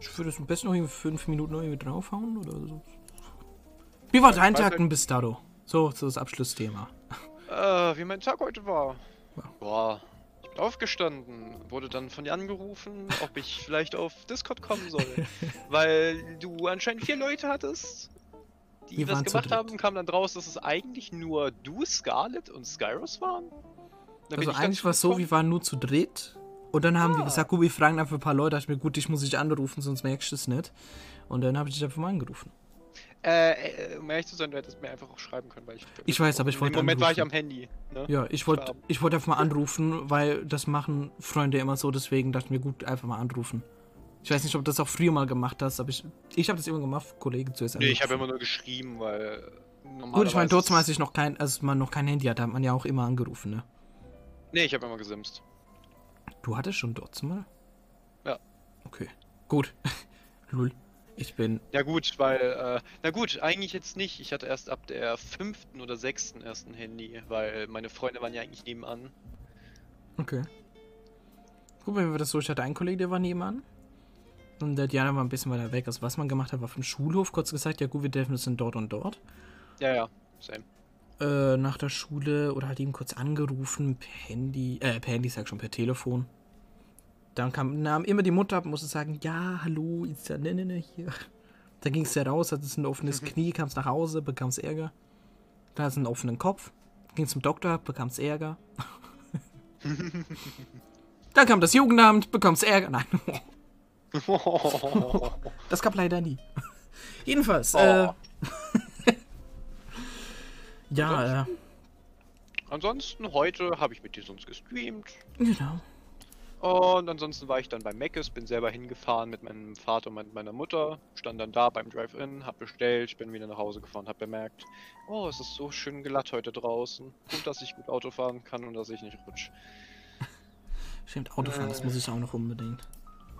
[SPEAKER 1] Ich würde es am besten noch irgendwie 5 Minuten noch irgendwie draufhauen oder so. Wie war dein Tag denn bis dato? So, so das Abschlussthema.
[SPEAKER 2] Äh, wie mein Tag heute war.
[SPEAKER 1] Ja.
[SPEAKER 2] Boah, aufgestanden, wurde dann von dir angerufen, ob ich vielleicht auf Discord kommen soll. weil du anscheinend vier Leute hattest, die
[SPEAKER 1] waren zu
[SPEAKER 2] gemacht haben, kam dann raus, dass es eigentlich nur du, Scarlet und Skyros waren. Dann
[SPEAKER 1] Also eigentlich war es so, wir waren nur zu dritt. Und dann haben
[SPEAKER 2] Ah.
[SPEAKER 1] gesagt, gut, wir fragen einfach ein paar Leute. Ich mir, gut, ich muss dich anrufen, sonst merkst du es nicht. Und dann habe ich dich einfach mal angerufen.
[SPEAKER 2] Äh, äh, um ehrlich zu sein, du hättest mir einfach auch schreiben können, weil ich.
[SPEAKER 1] Ich weiß, aber ich wollte
[SPEAKER 2] Im Moment war ich am
[SPEAKER 1] anrufen.
[SPEAKER 2] Handy. Ne?
[SPEAKER 1] Ja, ich wollte ich wollte einfach mal anrufen, weil das machen Freunde immer so, deswegen dachte ich mir, gut, einfach mal anrufen. Ich weiß nicht, ob du das auch früher mal gemacht hast, aber ich, ich habe das immer gemacht, Kollegen zuerst
[SPEAKER 2] Nee, ich habe immer nur geschrieben, weil.
[SPEAKER 1] Gut, ich meine, trotzdem, als
[SPEAKER 2] ist-
[SPEAKER 1] ich noch kein, als man noch kein Handy hatte, hat man ja auch immer angerufen, ne?
[SPEAKER 2] Nee, ich habe immer gesimst.
[SPEAKER 1] Du hattest schon dort mal?
[SPEAKER 2] Ja.
[SPEAKER 1] Okay. Gut. Lul. Ich bin.
[SPEAKER 2] Ja gut, weil, äh, na gut, eigentlich jetzt nicht. Ich hatte erst ab der fünften oder sechsten erst ein Handy, weil meine Freunde waren ja eigentlich nebenan.
[SPEAKER 1] Okay. Gut, wenn wir das so, ich hatte einen Kollegen, der war nebenan. Und der Diana war ein bisschen weiter weg. Also was man gemacht hat, war vom Schulhof kurz gesagt, ja gut, wir treffen uns dann dort und dort.
[SPEAKER 2] Ja, ja, same.
[SPEAKER 1] Äh, nach der Schule oder halt eben kurz angerufen, per Handy, äh, per Handy, sag schon, per Telefon. Dann kam, nahm immer die Mutter ab und musste sagen, ja, hallo, ist ja ne, ne, ne, hier. Dann ging es ja raus, hatte es ein offenes Knie, kam es nach Hause, bekam es Ärger. Dann hat es einen offenen Kopf, ging zum Doktor, bekam es Ärger. Dann kam das Jugendamt, bekam es Ärger. Nein, das gab leider nie. Jedenfalls, äh,
[SPEAKER 2] Oh.
[SPEAKER 1] ja, äh,
[SPEAKER 2] Ansonsten, heute habe ich mit dir sonst gestreamt.
[SPEAKER 1] genau.
[SPEAKER 2] Und ansonsten war ich dann bei Meckes, bin selber hingefahren mit meinem Vater und mit meiner Mutter, stand dann da beim Drive-In, hab bestellt, bin wieder nach Hause gefahren, hab bemerkt, oh, es ist so schön glatt heute draußen. Gut, dass ich gut Auto fahren kann und dass ich nicht rutsch.
[SPEAKER 1] Stimmt, Autofahren, das muss ich auch noch unbedingt.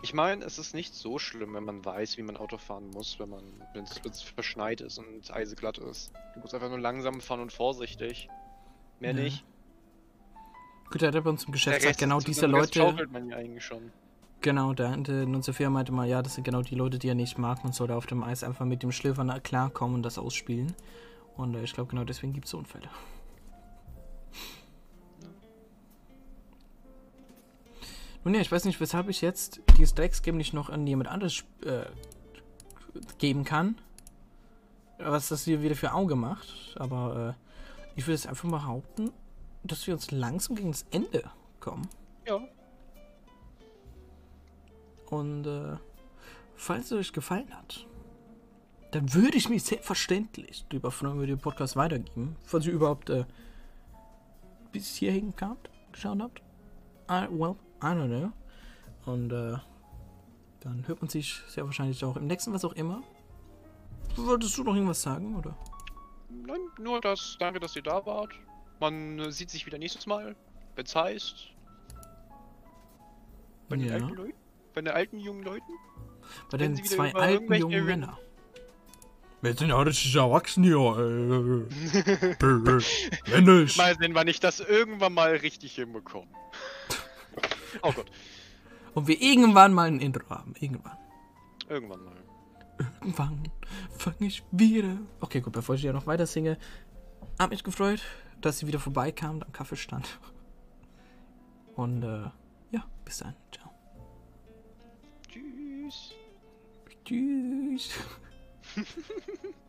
[SPEAKER 2] Ich meine, es ist nicht so schlimm, wenn man weiß, wie man Auto fahren muss, wenn man, wenn es verschneit ist und eiseglatt ist. Du musst einfach nur langsam fahren und vorsichtig. Mehr
[SPEAKER 1] Ja.
[SPEAKER 2] nicht.
[SPEAKER 1] Gut, der hat bei uns im Geschäft gesagt, genau diese Leute,
[SPEAKER 2] schaukelt man ja eigentlich schon.
[SPEAKER 1] genau, der, der unserer Firma meinte mal, ja, das sind genau die Leute, die er nicht mag. Man soll da auf dem Eis einfach mit dem Schliffern klarkommen und das ausspielen. Und äh, ich glaube, genau deswegen gibt es Unfälle. Nun ja, ich weiß nicht, weshalb ich jetzt dieses Drecksgame nicht noch an jemand anderes äh, geben kann. Was das hier wieder für Auge macht. Aber äh, ich würde es einfach behaupten, dass wir uns langsam gegen das Ende kommen.
[SPEAKER 2] Ja.
[SPEAKER 1] Und äh, falls es euch gefallen hat, dann würde ich mich selbstverständlich darüber freuen, wenn ihr den Podcast weitergeben. Falls ihr überhaupt äh, bis hierhin kamt, geschaut habt. I, well, I don't know. Und äh, dann hört man sich sehr wahrscheinlich auch im nächsten, was auch immer. Wolltest du noch irgendwas sagen, oder?
[SPEAKER 2] Nein, nur das, danke, dass ihr da wart. Man sieht sich wieder nächstes Mal, wenn's heißt. Bei den
[SPEAKER 1] Ja.
[SPEAKER 2] alten Leuten? Bei den alten jungen Leuten?
[SPEAKER 1] Bei
[SPEAKER 2] Wenn
[SPEAKER 1] den zwei alten jungen
[SPEAKER 2] Re-
[SPEAKER 1] Männer. Wir sind ja richtig erwachsen hier. Wenn nicht.
[SPEAKER 2] Mal sehen, wann ich das irgendwann mal richtig hinbekomme. oh Gott,
[SPEAKER 1] Und wir irgendwann mal ein Intro haben. Irgendwann.
[SPEAKER 2] irgendwann mal.
[SPEAKER 1] Irgendwann fange ich wieder. Okay, gut, bevor ich ja noch weiter singe. Hab mich gefreut, dass sie wieder vorbeikam am Kaffeestand. Und äh, ja, bis dann. Ciao.
[SPEAKER 2] Tschüss.
[SPEAKER 1] Tschüss.